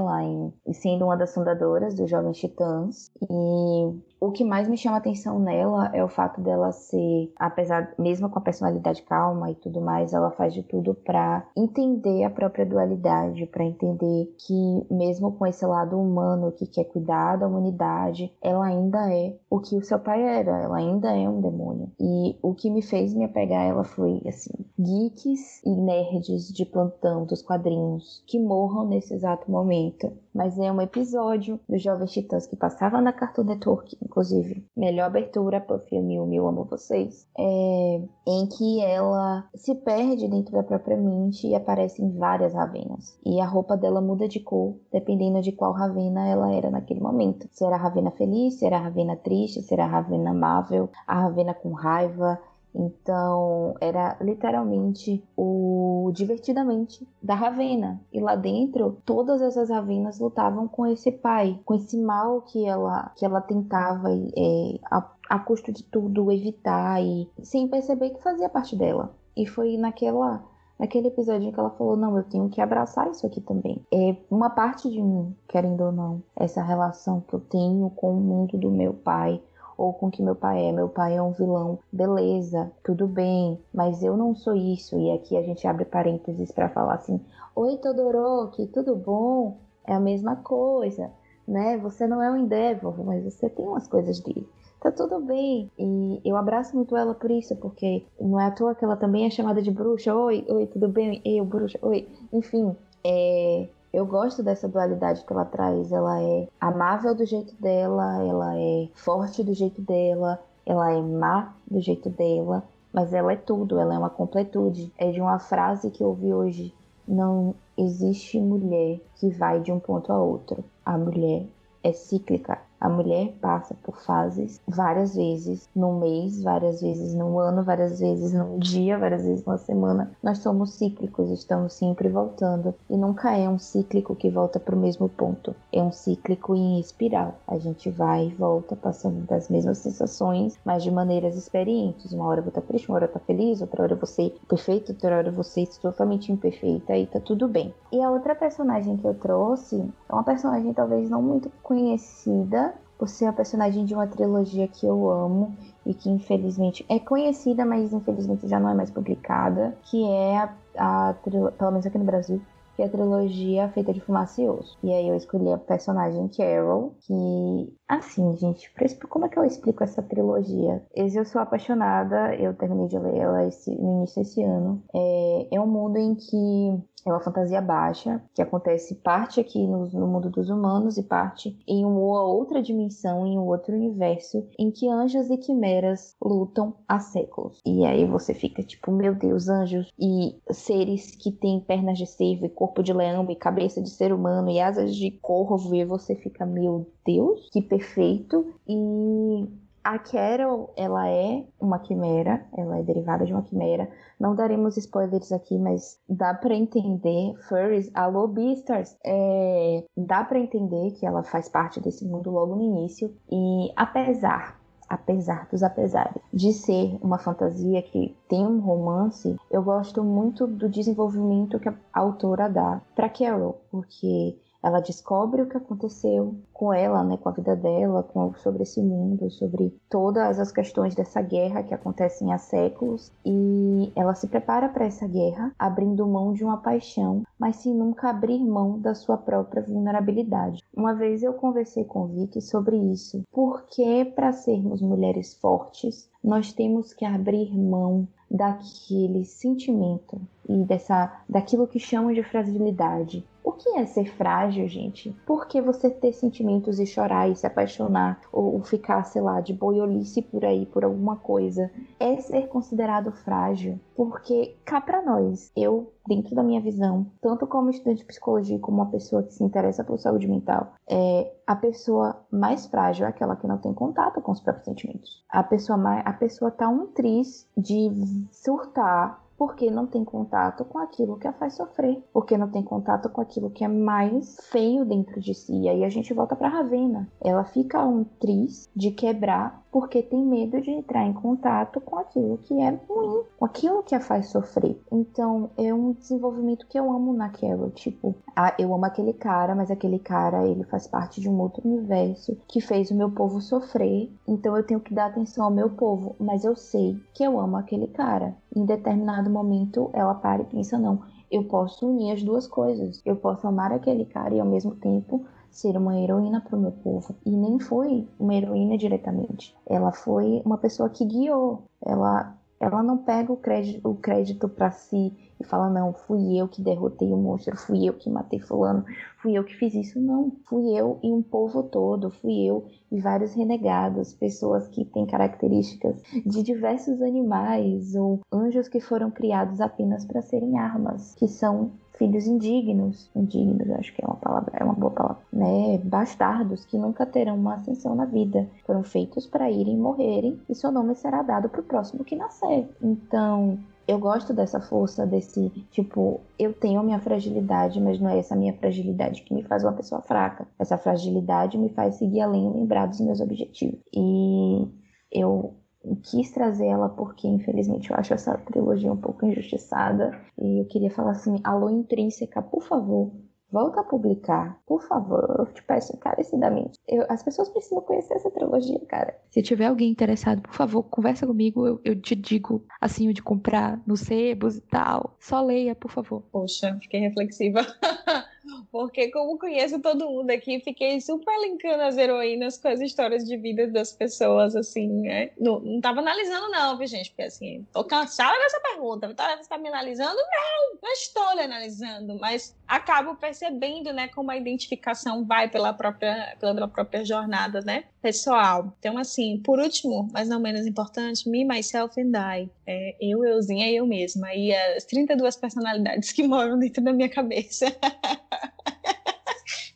sendo uma das fundadoras dos Jovens Titãs. E o que mais me chama atenção nela é o fato dela ser, apesar, mesmo com a personalidade calma e tudo mais, ela faz de tudo para entender a própria dualidade, para entender que mesmo com esse lado humano que quer cuidar da humanidade, ela ainda é o que o seu pai era, ela ainda é um demônio. E o que me fez me apegar a ela foi assim, geeks e nerds de plantão dos quadrinhos que morram nesse exato momento mas é um episódio dos Jovens Titãs que passava na Cartoon Network, inclusive, melhor abertura, Puffy Mil, Mil Amo Vocês, é, em que ela se perde dentro da própria mente e aparecem várias Ravenas. E a roupa dela muda de cor, dependendo de qual Ravena ela era naquele momento. Se era a Ravena feliz, se era a Ravena triste, se era a Ravena amável, a Ravena com raiva, então, era literalmente o divertidamente da Ravena. E lá dentro, todas essas Ravenas lutavam com esse pai, com esse mal que ela, que ela tentava é, a, a custo de tudo evitar e sem perceber que fazia parte dela. E foi naquela naquele episódio que ela falou: Não, eu tenho que abraçar isso aqui também. É uma parte de mim, querendo ou não, essa relação que eu tenho com o mundo do meu pai, ou com que meu pai é. Meu pai é um vilão, beleza, tudo bem, mas eu não sou isso. E aqui a gente abre parênteses para falar assim: Oi, Todoroki, tudo bom? É a mesma coisa, né? Você não é um Endeavor, mas você tem umas coisas dele. Tá tudo bem. E eu abraço muito ela por isso, porque não é à toa que ela também é chamada de bruxa. Oi, oi, tudo bem? Eu, bruxa, oi. Enfim, é, eu gosto dessa dualidade que ela traz. Ela é amável do jeito dela, ela é forte do jeito dela, ela é má do jeito dela, mas ela é tudo, ela é uma completude. É de uma frase que eu ouvi hoje: não existe mulher que vai de um ponto a outro. A mulher é cíclica. A mulher passa por fases várias vezes no mês, várias vezes no ano, várias vezes num dia, várias vezes numa semana. Nós somos cíclicos, estamos sempre voltando. E nunca é um cíclico que volta para o mesmo ponto. É um cíclico em espiral. A gente vai e volta, passando das mesmas sensações, mas de maneiras experientes. Uma hora eu vou estar triste, uma hora eu vou estar feliz, outra hora eu vou ser perfeito, outra hora eu vou ser totalmente imperfeita e tá tudo bem. E a outra personagem que eu trouxe é uma personagem talvez não muito conhecida por ser a personagem de uma trilogia que eu amo e que infelizmente é conhecida, mas infelizmente já não é mais publicada, que é a, a pelo menos aqui no Brasil, que é a trilogia feita de fumaça e osso. E aí eu escolhi a personagem Carol, que assim, gente, como é que eu explico essa trilogia? Eu sou apaixonada, eu terminei de ler ela esse, no início desse ano. É, é um mundo em que é uma fantasia baixa, que acontece parte aqui no, no, mundo dos humanos e parte em uma outra dimensão, em um outro universo, em que anjos e quimeras lutam há séculos. E aí você fica tipo, meu Deus, anjos e seres que têm pernas de cervo e corpo de leão e cabeça de ser humano e asas de corvo, e você fica, meu Deus, que perfeito. E a Carol, ela é uma quimera, ela é derivada de uma quimera. Não daremos spoilers aqui, mas dá para entender. Furries, alô Beastars, é, dá para entender que ela faz parte desse mundo logo no início. E apesar apesar dos apesares, de ser uma fantasia que tem um romance, eu gosto muito do desenvolvimento que a autora dá para Carol, porque ela descobre o que aconteceu com ela, né, com a vida dela, com, sobre esse mundo, sobre todas as questões dessa guerra que acontecem há séculos e ela se prepara para essa guerra, abrindo mão de uma paixão, mas sem nunca abrir mão da sua própria vulnerabilidade. Uma vez eu conversei com Vicky sobre isso, porque para sermos mulheres fortes, nós temos que abrir mão daquele sentimento e dessa daquilo que chamam de fragilidade. O que é ser frágil, gente? Por que você ter sentimentos e chorar e se apaixonar ou ficar, sei lá, de boiolice por aí por alguma coisa é ser considerado frágil? Porque cá para nós, eu dentro da minha visão, tanto como estudante de psicologia como uma pessoa que se interessa por saúde mental, é a pessoa mais frágil é aquela que não tem contato com os próprios sentimentos. A pessoa mais, a pessoa tá um triz de surtar porque não tem contato com aquilo que a faz sofrer, porque não tem contato com aquilo que é mais feio dentro de si. E aí a gente volta para Ravena. Ela fica um triz de quebrar porque tem medo de entrar em contato com aquilo que é ruim, com aquilo que a faz sofrer. Então, é um desenvolvimento que eu amo na Carol, tipo, ah, eu amo aquele cara, mas aquele cara, ele faz parte de um outro universo que fez o meu povo sofrer, então eu tenho que dar atenção ao meu povo, mas eu sei que eu amo aquele cara. Em determinado momento, ela para e pensa, não, eu posso unir as duas coisas. Eu posso amar aquele cara e ao mesmo tempo ser uma heroína para o meu povo. E nem foi uma heroína diretamente. Ela foi uma pessoa que guiou. Ela, ela não pega o crédito, o crédito para si e fala: Não, fui eu que derrotei o monstro, fui eu que matei Fulano, fui eu que fiz isso. Não, fui eu e um povo todo, fui eu e vários renegados, pessoas que têm características de diversos animais ou anjos que foram criados apenas para serem armas, que são filhos indignos, indignos, acho que é uma palavra, é uma boa palavra, né? Bastardos que nunca terão uma ascensão na vida, foram feitos para irem morrerem e seu nome será dado para o próximo que nascer. Então, eu gosto dessa força, desse tipo, eu tenho minha fragilidade, mas não é essa minha fragilidade que me faz uma pessoa fraca. Essa fragilidade me faz seguir além e lembrar dos meus objetivos. E eu quis trazer ela porque, infelizmente, eu acho essa trilogia um pouco injustiçada. E eu queria falar assim: alô, intrínseca, por favor, volta a publicar, por favor, eu te peço encarecidamente. Eu, as pessoas precisam conhecer essa trilogia, cara. Se tiver alguém interessado, por favor, conversa comigo, eu, eu te digo, assim, o de comprar nos sebos e tal. Só leia, por favor. Poxa, fiquei reflexiva. Porque, como conheço todo mundo aqui, fiquei super linkando as heroínas com as histórias de vida das pessoas, assim, né? Não, não tava analisando, não, viu, gente? Porque, assim, tô cansada dessa pergunta. Vitória, você tá me analisando? Não, não estou lhe analisando, mas acabo percebendo, né, como a identificação vai pela própria, pela própria jornada, né, pessoal. Então, assim, por último, mas não menos importante, me, myself and I. É, eu, euzinha, eu mesma. E as 32 personalidades que moram dentro da minha cabeça.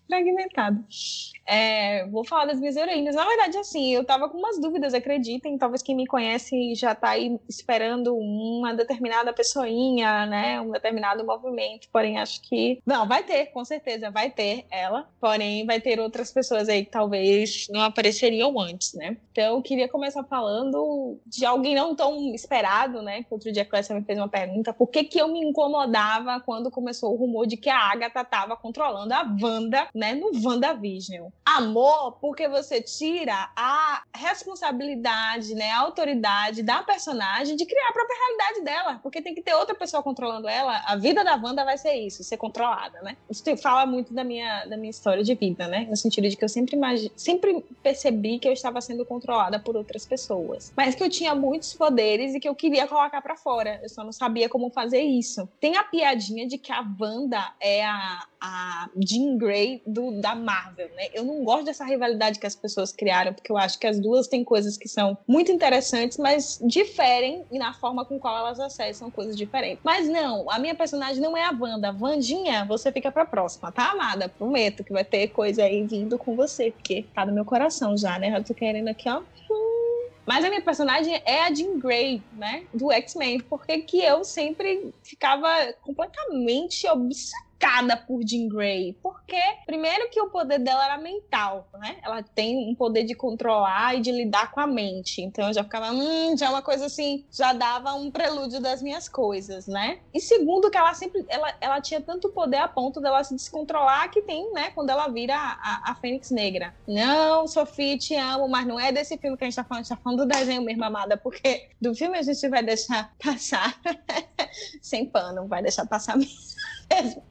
Fragmentado. É, vou falar das minhas heroínas. Na verdade, assim, eu tava com umas dúvidas, acreditem. Talvez quem me conhece já tá aí esperando uma determinada pessoinha, né? Um determinado movimento. Porém, acho que. Não, vai ter, com certeza, vai ter ela. Porém, vai ter outras pessoas aí que talvez não apareceriam antes, né? Então, eu queria começar falando de alguém não tão esperado, né? Que outro dia a Clécia me fez uma pergunta. Por que, que eu me incomodava quando começou o rumor de que a Agatha tava controlando a Wanda, né? No WandaVision? Amor porque você tira a responsabilidade, né, a autoridade da personagem de criar a própria realidade dela, porque tem que ter outra pessoa controlando ela. A vida da Wanda vai ser isso, ser controlada, né? Isso fala muito da minha, da minha história de vida, né? No sentido de que eu sempre imagi sempre percebi que eu estava sendo controlada por outras pessoas, mas que eu tinha muitos poderes e que eu queria colocar para fora. Eu só não sabia como fazer isso. Tem a piadinha de que a Wanda é a, a Jean Grey do, da Marvel, né? Eu não gosto dessa rivalidade que as pessoas criaram, porque eu acho que as duas têm coisas que são muito interessantes, mas diferem na forma com qual elas acessam coisas diferentes. Mas não, a minha personagem não é a Wanda. Vandinha, você fica pra próxima, tá, amada? Prometo que vai ter coisa aí vindo com você, porque tá no meu coração já, né? Já tô querendo aqui, ó. Mas a minha personagem é a Jean Grey, né? Do X-Men. Porque que eu sempre ficava completamente obcecada obcecada por Jean Grey. Porque, primeiro, que o poder dela era mental, né? Ela tem um poder de controlar e de lidar com a mente. Então eu já ficava, hum, já é uma coisa assim, já dava um prelúdio das minhas coisas, né? E segundo, que ela sempre, ela, ela tinha tanto poder a ponto dela se descontrolar que tem, né? Quando ela vira a, a, a Fênix Negra. Não, Sofia, te amo, mas não é desse filme que a gente tá falando, a gente tá falando do desenho mesmo, amada, porque do filme a gente vai deixar passar sem pano, vai deixar passar mesmo.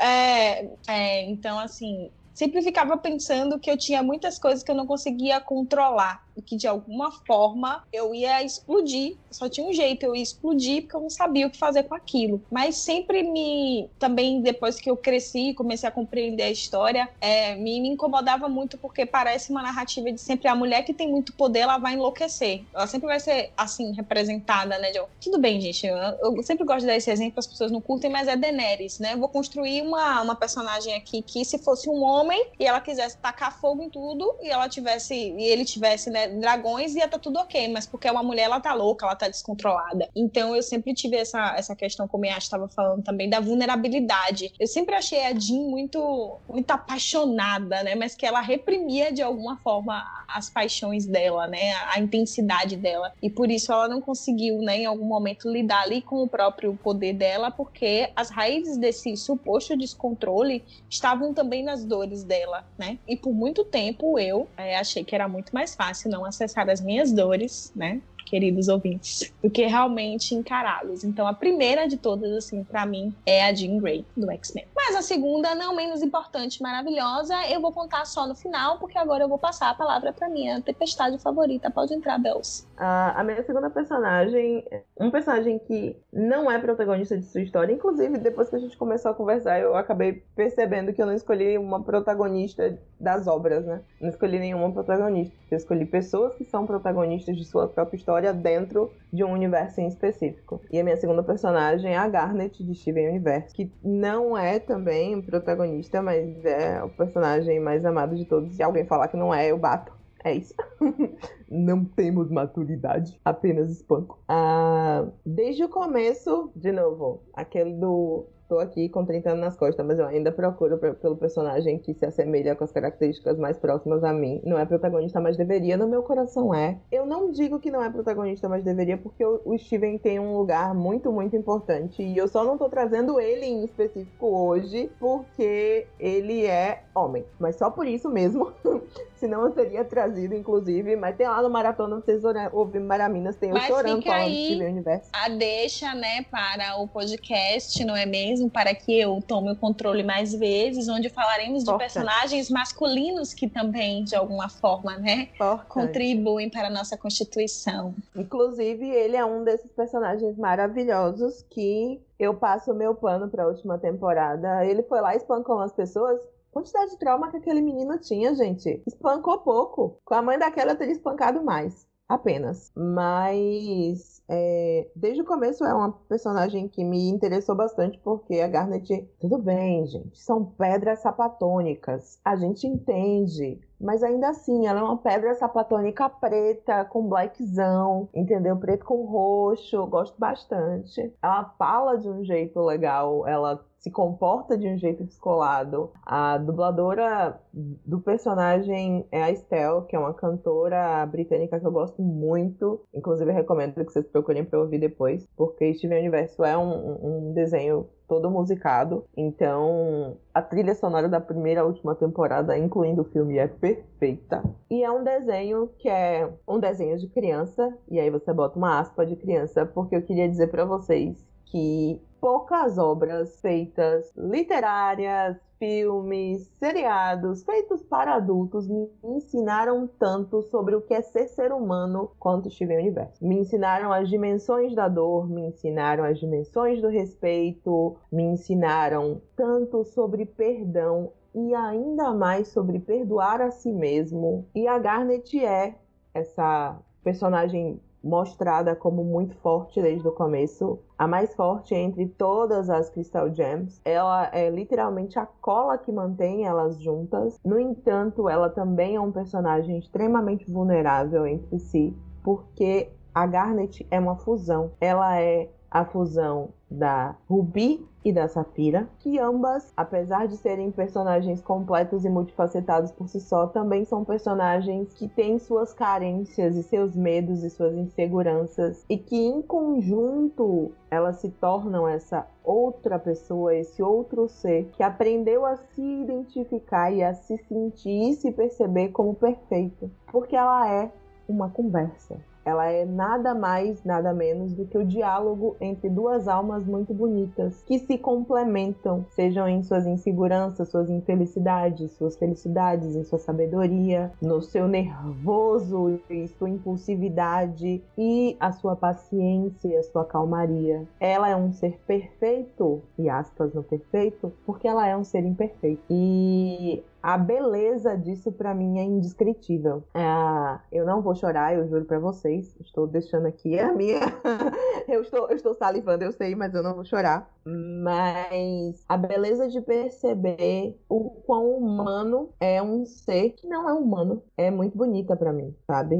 É, é, então, assim, sempre ficava pensando que eu tinha muitas coisas que eu não conseguia controlar e que de alguma forma eu ia explodir. Só tinha um jeito, eu ia explodir porque eu não sabia o que fazer com aquilo. Mas sempre me. Também depois que eu cresci e comecei a compreender a história, é, me, me, incomodava muito porque parece uma narrativa de sempre a mulher que tem muito poder, ela vai enlouquecer. Ela sempre vai ser assim, representada, né? De, tudo bem, gente. Eu, eu, sempre gosto de dar esse exemplo, as pessoas não curtem, mas é Daenerys, né? Eu vou construir uma, uma personagem aqui que, se fosse um homem e ela quisesse tacar fogo em tudo e ela tivesse. e ele tivesse, né? dragões ia tá tudo ok, mas porque é uma mulher, ela tá louca, ela tá descontrolada. Então eu sempre tive essa, essa questão, como a estava falando também, da vulnerabilidade. Eu sempre achei a Jean muito, muito apaixonada, né? Mas que ela reprimia de alguma forma as paixões dela, né? A intensidade dela. E por isso ela não conseguiu, né, em algum momento, lidar ali com o próprio poder dela, porque as raízes desse suposto descontrole estavam também nas dores dela, né? E por muito tempo eu é, achei que era muito mais fácil não acessar as minhas dores, né? Queridos ouvintes, do que realmente encará-los. Então, a primeira de todas, assim, para mim, é a Jean Grey, do X-Men. Mas a segunda, não menos importante, maravilhosa, eu vou contar só no final, porque agora eu vou passar a palavra para minha tempestade favorita. Pode entrar, Bells. a minha segunda personagem, um personagem que não é protagonista de sua história, inclusive, depois que a gente começou a conversar, eu acabei percebendo que eu não escolhi uma protagonista das obras, né? Não escolhi nenhuma protagonista. Eu escolhi pessoas que são protagonistas de sua própria história história dentro de um universo em específico. E a minha segunda personagem é a Garnet de Steven Universe, que não é também protagonista, mas é o personagem mais amado de todos. Se alguém falar que não é, eu bato. É isso. não temos maturidade, apenas espanco. Ah, desde o começo, de novo, aquele do tô aqui com 30 anos nas costas, mas eu ainda procuro pe- pelo personagem que se assemelha com as características mais próximas a mim. Não é protagonista, mas deveria. No meu coração é. Eu não digo que não é protagonista, mas deveria, porque o Steven tem um lugar muito, muito importante. E eu só não tô trazendo ele em específico hoje, porque ele é homem. Mas só por isso mesmo. Senão eu teria trazido, inclusive. Mas tem lá no Maratona, vocês ouvem Maraminas, tem o Mas Chorando fica falando de aí. Steven Universo. a deixa, né, para o podcast, não é mesmo? Para que eu tome o controle mais vezes, onde falaremos de personagens masculinos que também, de alguma forma, né, Importante. contribuem para a nossa constituição. Inclusive, ele é um desses personagens maravilhosos que eu passo o meu pano pra última temporada. Ele foi lá e espancou as pessoas. Quantidade de trauma que aquele menino tinha, gente. Espancou pouco. Com a mãe daquela, teria espancado mais. Apenas. Mas. é, desde o começo é uma personagem que me interessou bastante porque a Garnet. Tudo bem, gente. São pedras sapatônicas. A gente entende. Mas ainda assim, ela é uma pedra sapatônica preta, com blackzão, entendeu? Preto com roxo, gosto bastante. Ela fala de um jeito legal, ela se comporta de um jeito descolado. A dubladora do personagem é a Estelle, que é uma cantora britânica que eu gosto muito. Inclusive, recomendo que vocês procurem para ouvir depois, porque Steven Universo é um, um desenho todo musicado. Então, a trilha sonora da primeira à última temporada, incluindo o filme, é perfeita. E é um desenho que é um desenho de criança, e aí você bota uma aspa de criança, porque eu queria dizer para vocês que poucas obras feitas literárias, filmes, seriados feitos para adultos me ensinaram tanto sobre o que é ser ser humano quanto Steven Universo. Me ensinaram as dimensões da dor, me ensinaram as dimensões do respeito, me ensinaram tanto sobre perdão e ainda mais sobre perdoar a si mesmo. E a Garnet é essa personagem mostrada como muito forte desde o começo, a mais forte entre todas as Crystal Gems. Ela é literalmente a cola que mantém elas juntas. No entanto, ela também é um personagem extremamente vulnerável entre si, porque a Garnet é uma fusão. Ela é a fusão da Ruby e da Safira, que ambas, apesar de serem personagens completos e multifacetados por si só, também são personagens que têm suas carências e seus medos e suas inseguranças e que em conjunto elas se tornam essa outra pessoa, esse outro ser que aprendeu a se identificar e a se sentir e se perceber como perfeito, porque ela é uma conversa. Ela é nada mais, nada menos do que o diálogo entre duas almas muito bonitas que se complementam, sejam em suas inseguranças, suas infelicidades, suas felicidades, em sua sabedoria, no seu nervoso e sua impulsividade e a sua paciência e a sua calmaria. Ela é um ser perfeito, e aspas no perfeito, porque ela é um ser imperfeito. E a beleza disso pra mim é indescritível. É, eu não vou chorar, eu juro pra vocês. Estou deixando aqui a minha. eu, estou, eu estou salivando, eu sei, mas eu não vou chorar. Mas a beleza de perceber o quão humano é um ser que não é humano é muito bonita pra mim, sabe?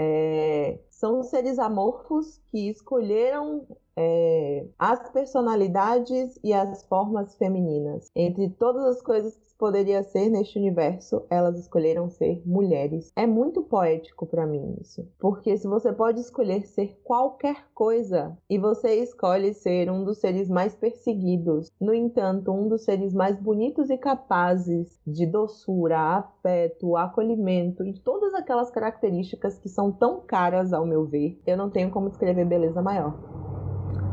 É, são seres amorfos que escolheram é, as personalidades e as formas femininas. Entre todas as coisas que poderia ser neste universo, elas escolheram ser mulheres. É muito poético para mim isso, porque se você pode escolher ser qualquer coisa e você escolhe ser um dos seres mais perseguidos, no entanto, um dos seres mais bonitos e capazes de doçura, afeto, acolhimento e todas aquelas características que são tão caras ao meu ver, eu não tenho como descrever beleza maior.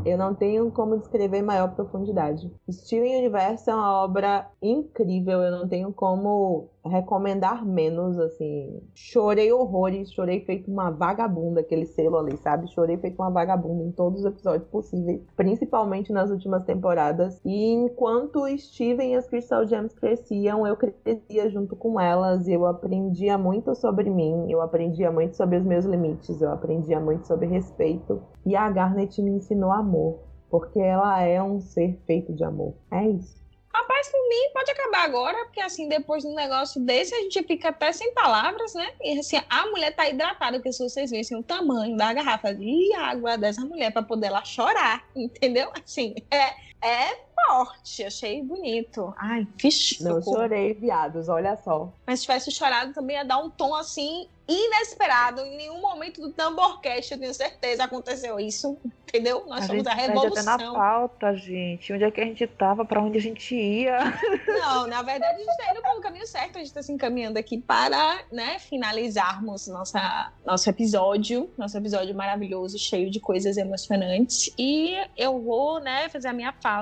Eu não tenho como descrever maior profundidade. Steven Universo é uma obra incrível, eu não tenho como recomendar menos, assim. Chorei horrores, chorei feito uma vagabunda, aquele selo ali, sabe? Chorei feito uma vagabunda em todos os episódios possíveis, principalmente nas últimas temporadas. E enquanto Steven e as Crystal Gems cresciam, eu crescia junto com elas eu aprendia muito sobre mim, eu aprendia muito sobre os meus limites, eu aprendia muito sobre respeito. E a Garnet me ensinou amor, porque ela é um ser feito de amor. É isso. Rapaz, por mim, pode acabar agora, porque assim, depois de um negócio desse, a gente fica até sem palavras, né? E assim, a mulher tá hidratada, porque se vocês vissem o tamanho da garrafa de água dessa mulher para poder ela chorar, entendeu? Assim, é, é forte, achei bonito. Ai, fixe. Não chorei, viados, olha só. Mas se tivesse chorado também ia dar um tom assim inesperado. Em nenhum momento do Tamborcast, eu tenho certeza, aconteceu isso. Entendeu? Nós a somos gente a revolução. até na pauta, gente. Onde é que a gente tava? Pra onde a gente ia? Não, na verdade, a gente tá indo pelo caminho certo. A gente tá se encaminhando aqui para, né, finalizarmos nossa, nosso episódio. Nosso episódio maravilhoso, cheio de coisas emocionantes. E eu vou, né, fazer a minha fala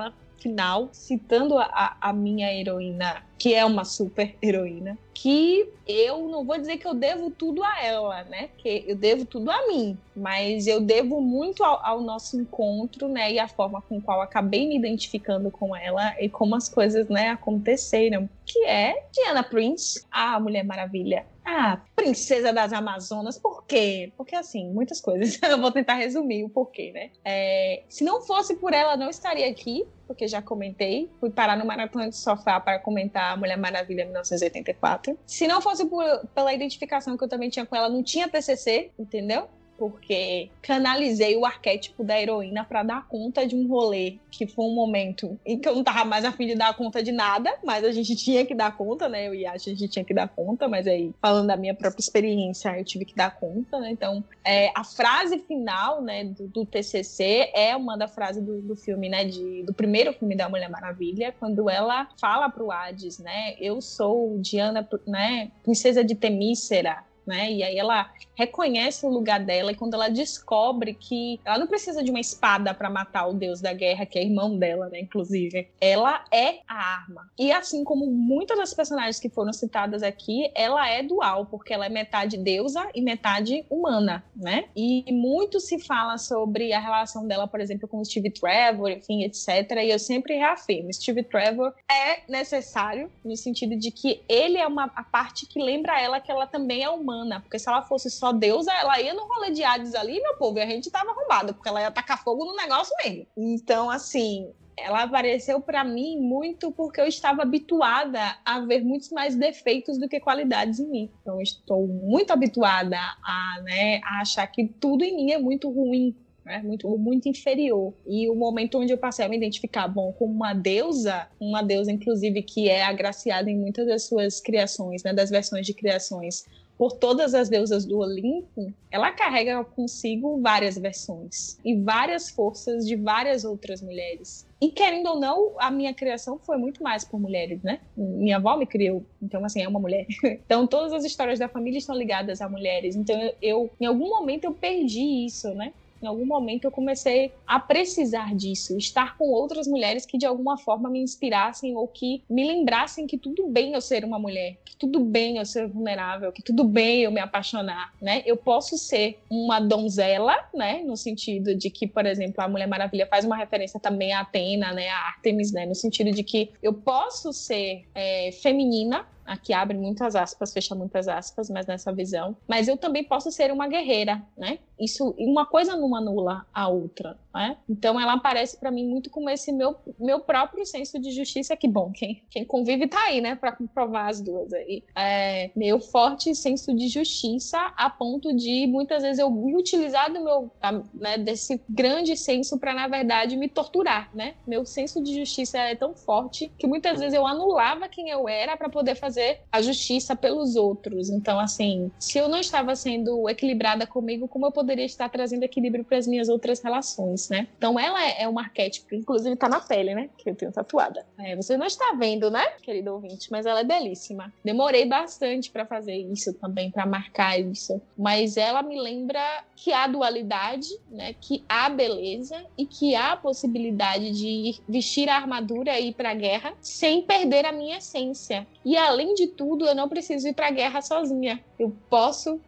final, citando a, a minha heroína, que é uma super heroína, que eu não vou dizer que eu devo tudo a ela, né? Que eu devo tudo a mim, mas eu devo muito ao, ao, nosso encontro, né? E a forma com qual acabei me identificando com ela e como as coisas, né, aconteceram. Que é Diana Prince, a Mulher Maravilha. A princesa das Amazonas, por quê? Porque, assim, muitas coisas. Eu vou tentar resumir o porquê, né? É, se não fosse por ela, não estaria aqui, porque já comentei. Fui parar no Maratona de Sofá para comentar a Mulher Maravilha 1984. Se não fosse por, pela identificação que eu também tinha com ela, não tinha TCC, entendeu? Porque canalizei o arquétipo da heroína para dar conta de um rolê que foi um momento em que eu não tava mais afim de dar conta de nada, mas a gente tinha que dar conta, né? Eu e a gente tinha que dar conta, mas aí, falando da minha própria experiência, eu tive que dar conta, né? Então, é, a frase final, né, do, do TCC é uma da frase do, do filme, né, de, do primeiro filme da Mulher Maravilha, quando ela fala pro Hades, né, eu sou Diana, né, princesa de Temícera, né? E aí ela reconhece o lugar dela e quando ela descobre que ela não precisa de uma espada para matar o deus da guerra, que é irmão dela, né, inclusive, ela é a arma. E assim como muitas das personagens que foram citadas aqui, ela é dual, porque ela é metade deusa e metade humana, né? E muito se fala sobre a relação dela, por exemplo, com Steve Trevor, enfim, etc. E eu sempre reafirmo, Steve Trevor é necessário no sentido de que ele é uma a parte que lembra ela que ela também é humana, porque se ela fosse só deusa, ela ia no rolê de Hades ali, meu povo, e a gente tava arrombado, porque ela ia tacar fogo no negócio mesmo. Então, assim, ela apareceu para mim muito porque eu estava habituada a ver muitos mais defeitos do que qualidades em mim. Então, estou muito habituada a, né, a achar que tudo em mim é muito ruim, né? muito, muito inferior. E o momento onde eu passei a me identificar, bom, como uma deusa, uma deusa, inclusive, que é agraciada em muitas das suas criações, né, das versões de criações por todas as deusas do Olimpo, ela carrega consigo várias versões e várias forças de várias outras mulheres. E querendo ou não, a minha criação foi muito mais por mulheres, né? Minha avó me criou, então assim, é uma mulher. Então todas as histórias da família estão ligadas a mulheres. Então eu, em algum momento eu perdi isso, né? Em algum momento eu comecei a precisar disso, estar com outras mulheres que de alguma forma me inspirassem ou que me lembrassem que tudo bem eu ser uma mulher, que tudo bem eu ser vulnerável, que tudo bem eu me apaixonar, né? Eu posso ser uma donzela, né, no sentido de que, por exemplo, a Mulher Maravilha faz uma referência também a Atena, né, a Artemis, né, no sentido de que eu posso ser é, feminina, Aqui abre muitas aspas, fecha muitas aspas, mas nessa visão. Mas eu também posso ser uma guerreira, né? Isso, uma coisa não anula a outra, né? Então ela aparece para mim muito como esse meu, meu próprio senso de justiça, que bom, quem, quem convive tá aí, né, para comprovar as duas aí. É, meu forte senso de justiça a ponto de muitas vezes eu utilizar do meu, né, desse grande senso para na verdade me torturar, né? Meu senso de justiça é tão forte que muitas vezes eu anulava quem eu era para poder fazer a justiça pelos outros. Então, assim, se eu não estava sendo equilibrada comigo, como eu poderia estar trazendo equilíbrio para as minhas outras relações, né? Então, ela é, é um arquétipo, inclusive tá na pele, né? Que eu tenho tatuada. É, você não está vendo, né, querido ouvinte, mas ela é belíssima. Demorei bastante para fazer isso também, para marcar isso, mas ela me lembra que há dualidade, né? Que há beleza e que há a possibilidade de vestir a armadura e ir para a guerra sem perder a minha essência. E além de tudo, eu não preciso ir para a guerra sozinha. Eu posso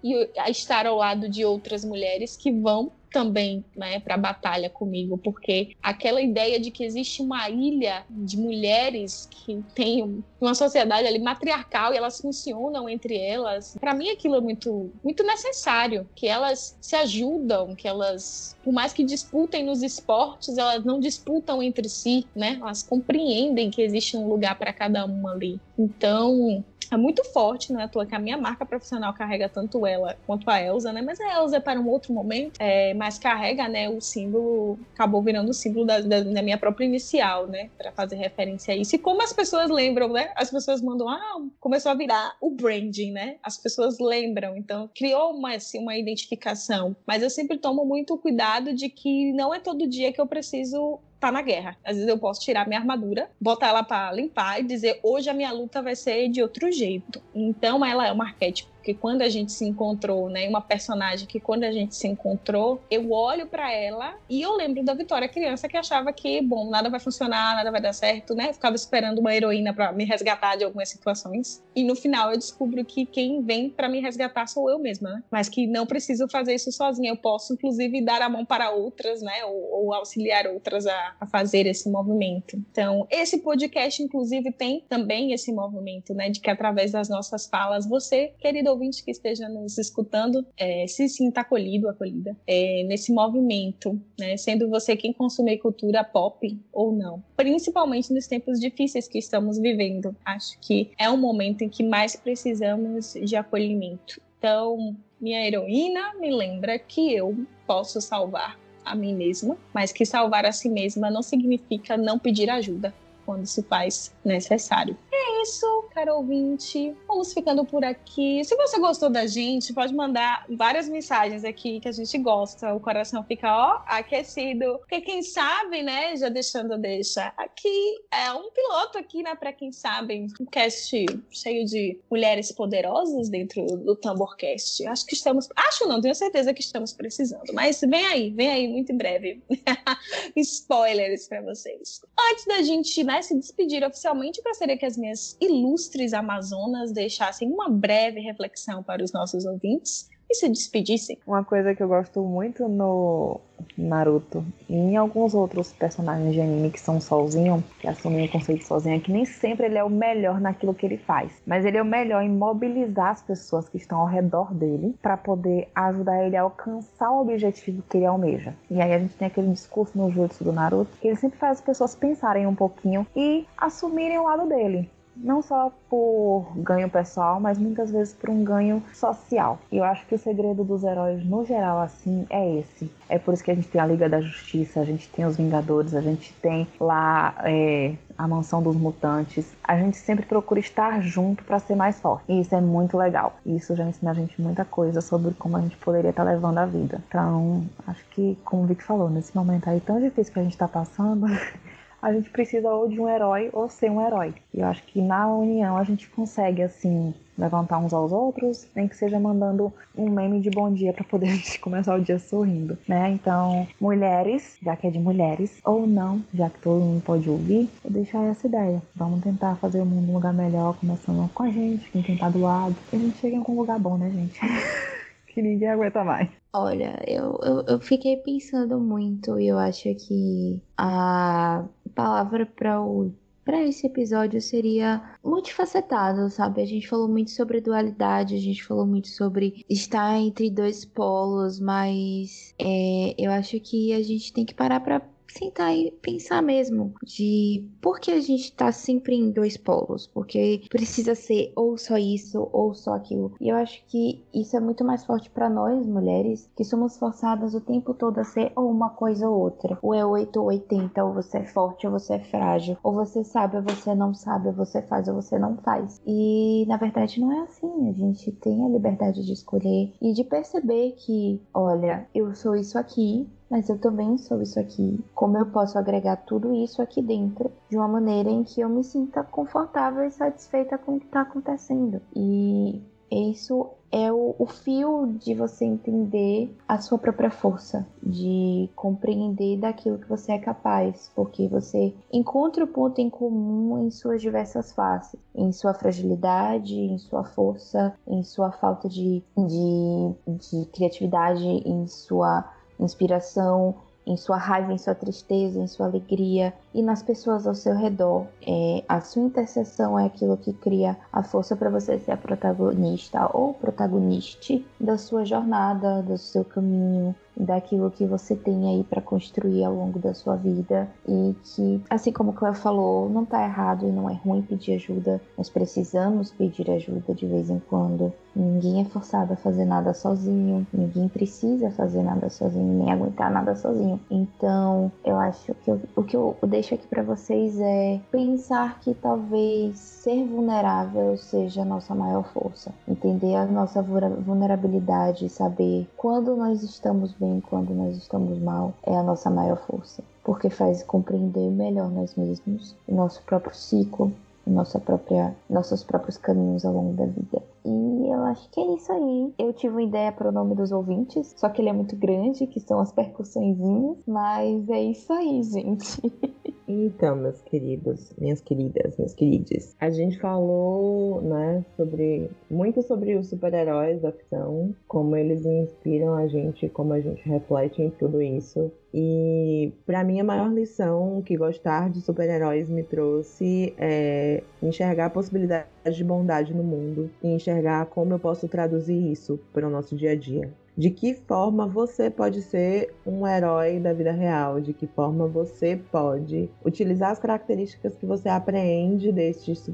estar ao lado de outras mulheres que vão também né, para a batalha comigo, porque aquela ideia de que existe uma ilha de mulheres que tem uma sociedade ali matriarcal e elas funcionam entre elas, para mim aquilo é muito, muito necessário, que elas se ajudam, que elas, por mais que disputem nos esportes, elas não disputam entre si, né? Elas compreendem que existe um lugar para cada uma ali. Então, é muito forte, não é à toa que a minha marca profissional carrega tanto ela quanto a Elsa, né? Mas a Elsa é para um outro momento, é, mas carrega, né, o símbolo, acabou virando o símbolo da, da, da minha própria inicial, né? Para fazer referência a isso. E como as pessoas lembram, né? As pessoas mandam, ah, começou a virar o branding, né? As pessoas lembram, então criou uma, assim, uma identificação. Mas eu sempre tomo muito cuidado de que não é todo dia que eu preciso tá na guerra. Às vezes eu posso tirar minha armadura, botar ela para limpar e dizer hoje a minha luta vai ser de outro jeito. Então ela é um arquétipo que quando a gente se encontrou, né, uma personagem que quando a gente se encontrou, eu olho para ela e eu lembro da Vitória criança que achava que, bom, nada vai funcionar, nada vai dar certo, né? Eu ficava esperando uma heroína para me resgatar de algumas situações. E no final eu descubro que quem vem para me resgatar sou eu mesma, né? Mas que não preciso fazer isso sozinha, eu posso inclusive dar a mão para outras, né, ou, ou auxiliar outras a, a fazer esse movimento. Então, esse podcast inclusive tem também esse movimento, né, de que através das nossas falas você, querido ouvinte que esteja nos escutando é, se sinta acolhido, acolhida é, nesse movimento, né? Sendo você quem consome cultura pop ou não. Principalmente nos tempos difíceis que estamos vivendo. Acho que é um momento em que mais precisamos de acolhimento. Então, minha heroína me lembra que eu posso salvar a mim mesma, mas que salvar a si mesma não significa não pedir ajuda quando se faz necessário. Isso, caro ouvinte. Vamos ficando por aqui. Se você gostou da gente, pode mandar várias mensagens aqui que a gente gosta. O coração fica, ó, aquecido. Porque quem sabe, né, já deixando deixa. Aqui é um piloto aqui, né, para quem sabe, um cast cheio de mulheres poderosas dentro do Tamborcast. Acho que estamos, acho não, tenho certeza que estamos precisando. Mas vem aí, vem aí muito em breve. Spoilers para vocês. Antes da gente, né, se despedir oficialmente, gostaria que as minhas ilustres amazonas deixassem uma breve reflexão para os nossos ouvintes e se despedissem. Uma coisa que eu gosto muito no Naruto e em alguns outros personagens de anime que são sozinho, que assumem o conceito sozinho, é que nem sempre ele é o melhor naquilo que ele faz, mas ele é o melhor em mobilizar as pessoas que estão ao redor dele para poder ajudar ele a alcançar o objetivo que ele almeja. E aí a gente tem aquele discurso no Jutsu do Naruto que ele sempre faz as pessoas pensarem um pouquinho e assumirem o lado dele não só por ganho pessoal, mas muitas vezes por um ganho social. E eu acho que o segredo dos heróis, no geral, assim, é esse. É por isso que a gente tem a Liga da Justiça, a gente tem os Vingadores, a gente tem lá é, a Mansão dos Mutantes. A gente sempre procura estar junto para ser mais forte. E isso é muito legal. E isso já ensina a gente muita coisa sobre como a gente poderia estar tá levando a vida. Então, acho que, como o Vic falou, nesse momento aí tão difícil que a gente está passando. a gente precisa ou de um herói ou ser um herói. E eu acho que na união a gente consegue, assim, levantar uns aos outros, nem que seja mandando um meme de bom dia para poder a gente começar o dia sorrindo, né? Então, mulheres, já que é de mulheres, ou não, já que todo mundo pode ouvir, vou deixar essa ideia. Vamos tentar fazer o mundo um lugar melhor, começando com a gente, com quem tá do lado. E a gente chega em algum lugar bom, né, gente? que ninguém aguenta mais. Olha, eu, eu, eu fiquei pensando muito e eu acho que a palavra para o para esse episódio seria multifacetado, sabe? A gente falou muito sobre dualidade, a gente falou muito sobre estar entre dois polos, mas é, eu acho que a gente tem que parar para sentar e pensar mesmo de por que a gente tá sempre em dois polos, porque precisa ser ou só isso ou só aquilo. E eu acho que isso é muito mais forte para nós mulheres, que somos forçadas o tempo todo a ser ou uma coisa ou outra. Ou é 8 ou 80, ou você é forte ou você é frágil, ou você sabe ou você não sabe, ou você faz ou você não faz. E na verdade não é assim, a gente tem a liberdade de escolher e de perceber que, olha, eu sou isso aqui, mas eu também sou isso aqui. Como eu posso agregar tudo isso aqui dentro de uma maneira em que eu me sinta confortável e satisfeita com o que está acontecendo. E isso é o, o, fio de você entender a sua própria força, de compreender daquilo que você é capaz, porque você encontra o ponto em comum em suas diversas faces, em sua fragilidade, em sua força, em sua falta de, de, de criatividade, em sua inspiração em sua raiva, em sua tristeza, em sua alegria e nas pessoas ao seu redor. É, a sua intercessão é aquilo que cria a força para você ser a protagonista ou protagonista da sua jornada, do seu caminho, daquilo que você tem aí para construir ao longo da sua vida e que, assim como o Cléo falou, não tá errado e não é ruim pedir ajuda. Nós precisamos pedir ajuda de vez em quando. Ninguém é forçado a fazer nada sozinho, ninguém precisa fazer nada sozinho, nem aguentar nada sozinho. Então, eu acho que eu, o que eu deixo aqui para vocês é pensar que talvez ser vulnerável seja a nossa maior força. Entender a nossa vulnerabilidade, saber quando nós estamos bem bem quando nós estamos mal é a nossa maior força, porque faz compreender melhor nós mesmos, o nosso próprio ciclo, nossa própria, nossos próprios caminhos ao longo da vida. E eu acho que é isso aí. Eu tive uma ideia para o nome dos ouvintes, só que ele é muito grande, que são as percussõezinhas, mas é isso aí, gente. Então, meus queridos, minhas queridas, meus queridos, a gente falou, né, sobre muito sobre os super-heróis da ficção, como eles inspiram a gente, como a gente reflete em tudo isso. E para mim a maior lição que gostar de super-heróis me trouxe é enxergar a possibilidade de bondade no mundo e enxergar como eu posso traduzir isso para o nosso dia a dia de que forma você pode ser um herói da vida real, de que forma você pode utilizar as características que você aprende desses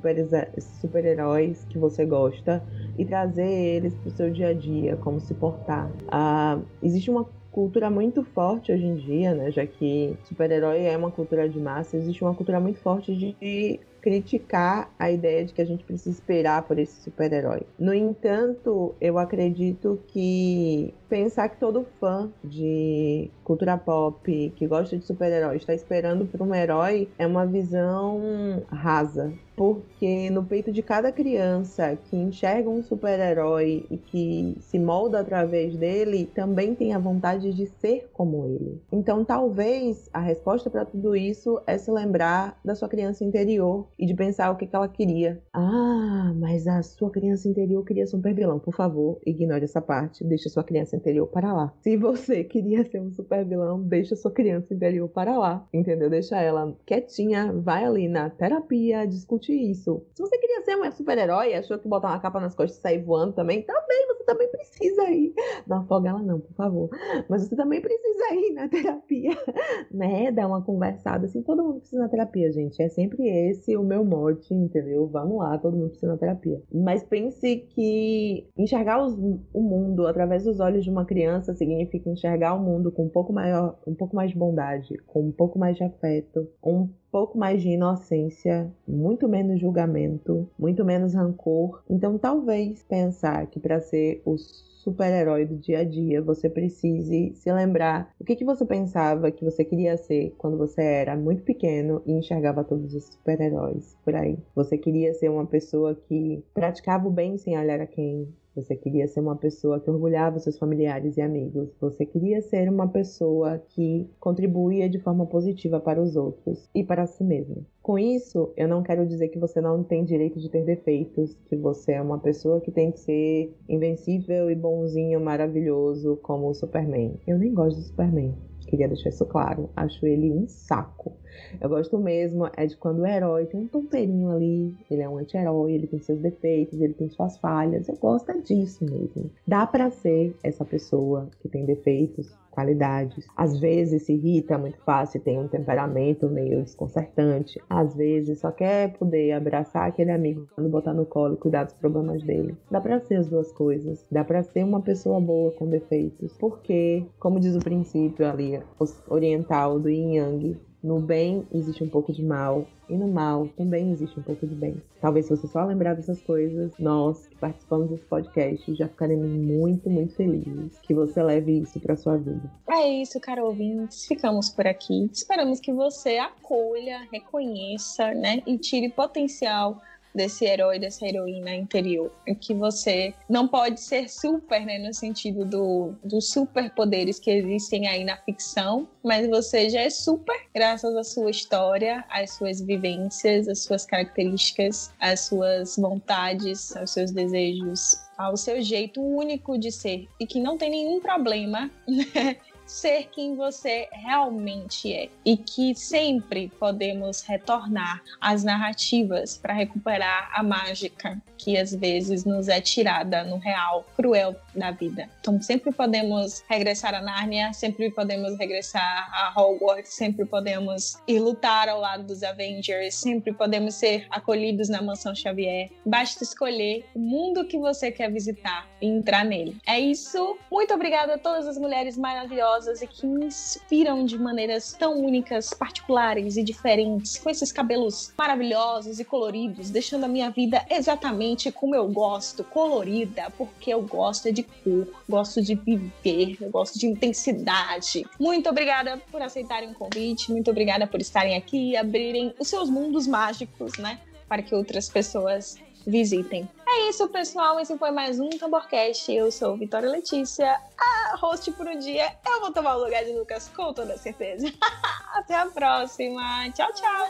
super-heróis que você gosta e trazer eles para o seu dia a dia, como se portar. Ah, existe uma cultura muito forte hoje em dia, né? Já que super-herói é uma cultura de massa, existe uma cultura muito forte de criticar a ideia de que a gente precisa esperar por esse super-herói. No entanto, eu acredito que pensar que todo fã de cultura pop que gosta de super-herói está esperando por um herói é uma visão rasa porque no peito de cada criança que enxerga um super-herói e que se molda através dele, também tem a vontade de ser como ele. Então, talvez a resposta para tudo isso é se lembrar da sua criança interior e de pensar o que, que ela queria. Ah, mas a sua criança interior queria ser um super vilão. Por favor, ignore essa parte, deixe a sua criança interior para lá. Se você queria ser um super vilão, deixe a sua criança interior para lá, entendeu? Deixa ela quietinha, vai ali na terapia, discutir isso. Se você queria ser um super-herói, achou que botar uma capa nas costas e sair voando também, também, você também precisa ir. Não afoga ela não, por favor. Mas você também precisa ir na terapia, né? Dar uma conversada, assim, todo mundo precisa na terapia, gente. É sempre esse o meu mote, entendeu? Vamos lá, todo mundo precisa na terapia. Mas pense que enxergar os, o mundo através dos olhos de uma criança significa enxergar o mundo com um pouco maior, um pouco mais de bondade, com um pouco mais de afeto, um pouco mais de inocência, muito menos julgamento, muito menos rancor. Então, talvez pensar que para ser o super-herói do dia a dia, você precise se lembrar o que, que você pensava que você queria ser quando você era muito pequeno e enxergava todos os super-heróis por aí. Você queria ser uma pessoa que praticava o bem sem olhar a quem, você queria ser uma pessoa que orgulhava seus familiares e amigos. Você queria ser uma pessoa que contribuía de forma positiva para os outros e para si mesmo. Com isso, eu não quero dizer que você não tem direito de ter defeitos, que você é uma pessoa que tem que ser invencível e bonzinho, maravilhoso, como o Superman. Eu nem gosto do Superman. Queria deixar isso claro. Acho ele um saco. Eu gosto mesmo é de quando o herói tem um tonteirinho ali, ele é um anti-herói, ele tem seus defeitos, ele tem suas falhas. Eu gosto é disso mesmo. Dá para ser essa pessoa que tem defeitos, qualidades. Às vezes se irrita muito fácil, tem um temperamento meio desconcertante. Às vezes só quer poder abraçar aquele amigo botar no colo e cuidar dos problemas dele. Dá para ser as duas coisas. Dá para ser uma pessoa boa com defeitos. Porque, como diz o princípio ali oriental do Yin Yang, no bem existe um pouco de mal e no mal também existe um pouco de bem. Talvez se você só lembrar dessas coisas, nós que participamos desse podcast já ficaremos muito, muito felizes que você leve isso para sua vida. É isso, caro ouvintes. Ficamos por aqui. Esperamos que você acolha, reconheça, né, e tire potencial desse herói, dessa heroína interior. E que você não pode ser super, né, no sentido do, dos superpoderes que existem aí na ficção, mas você já é super graças à sua história, às suas vivências, às suas características, às suas vontades, aos seus desejos, ao seu jeito único de ser e que não tem nenhum problema, né? Ser quem você realmente é e que sempre podemos retornar às narrativas para recuperar a mágica que às vezes nos é tirada no real cruel da vida. Então sempre podemos regressar a Nárnia, sempre podemos regressar a Hogwarts, sempre podemos ir lutar ao lado dos Avengers, sempre podemos ser acolhidos na Mansão Xavier. Basta escolher o mundo que você quer visitar e entrar nele. É isso. Muito obrigada a todas as mulheres maravilhosas e que me inspiram de maneiras tão únicas, particulares e diferentes, com esses cabelos maravilhosos e coloridos, deixando a minha vida exatamente como eu gosto, colorida, porque eu gosto de cor, gosto de viver, eu gosto de intensidade. Muito obrigada por aceitarem o convite, muito obrigada por estarem aqui e abrirem os seus mundos mágicos, né? Para que outras pessoas visitem. É isso, pessoal. Esse foi mais um Tamborcast. Eu sou Vitória Letícia, a host por um dia. Eu vou tomar o lugar de Lucas com toda certeza. Até a próxima. Tchau, tchau.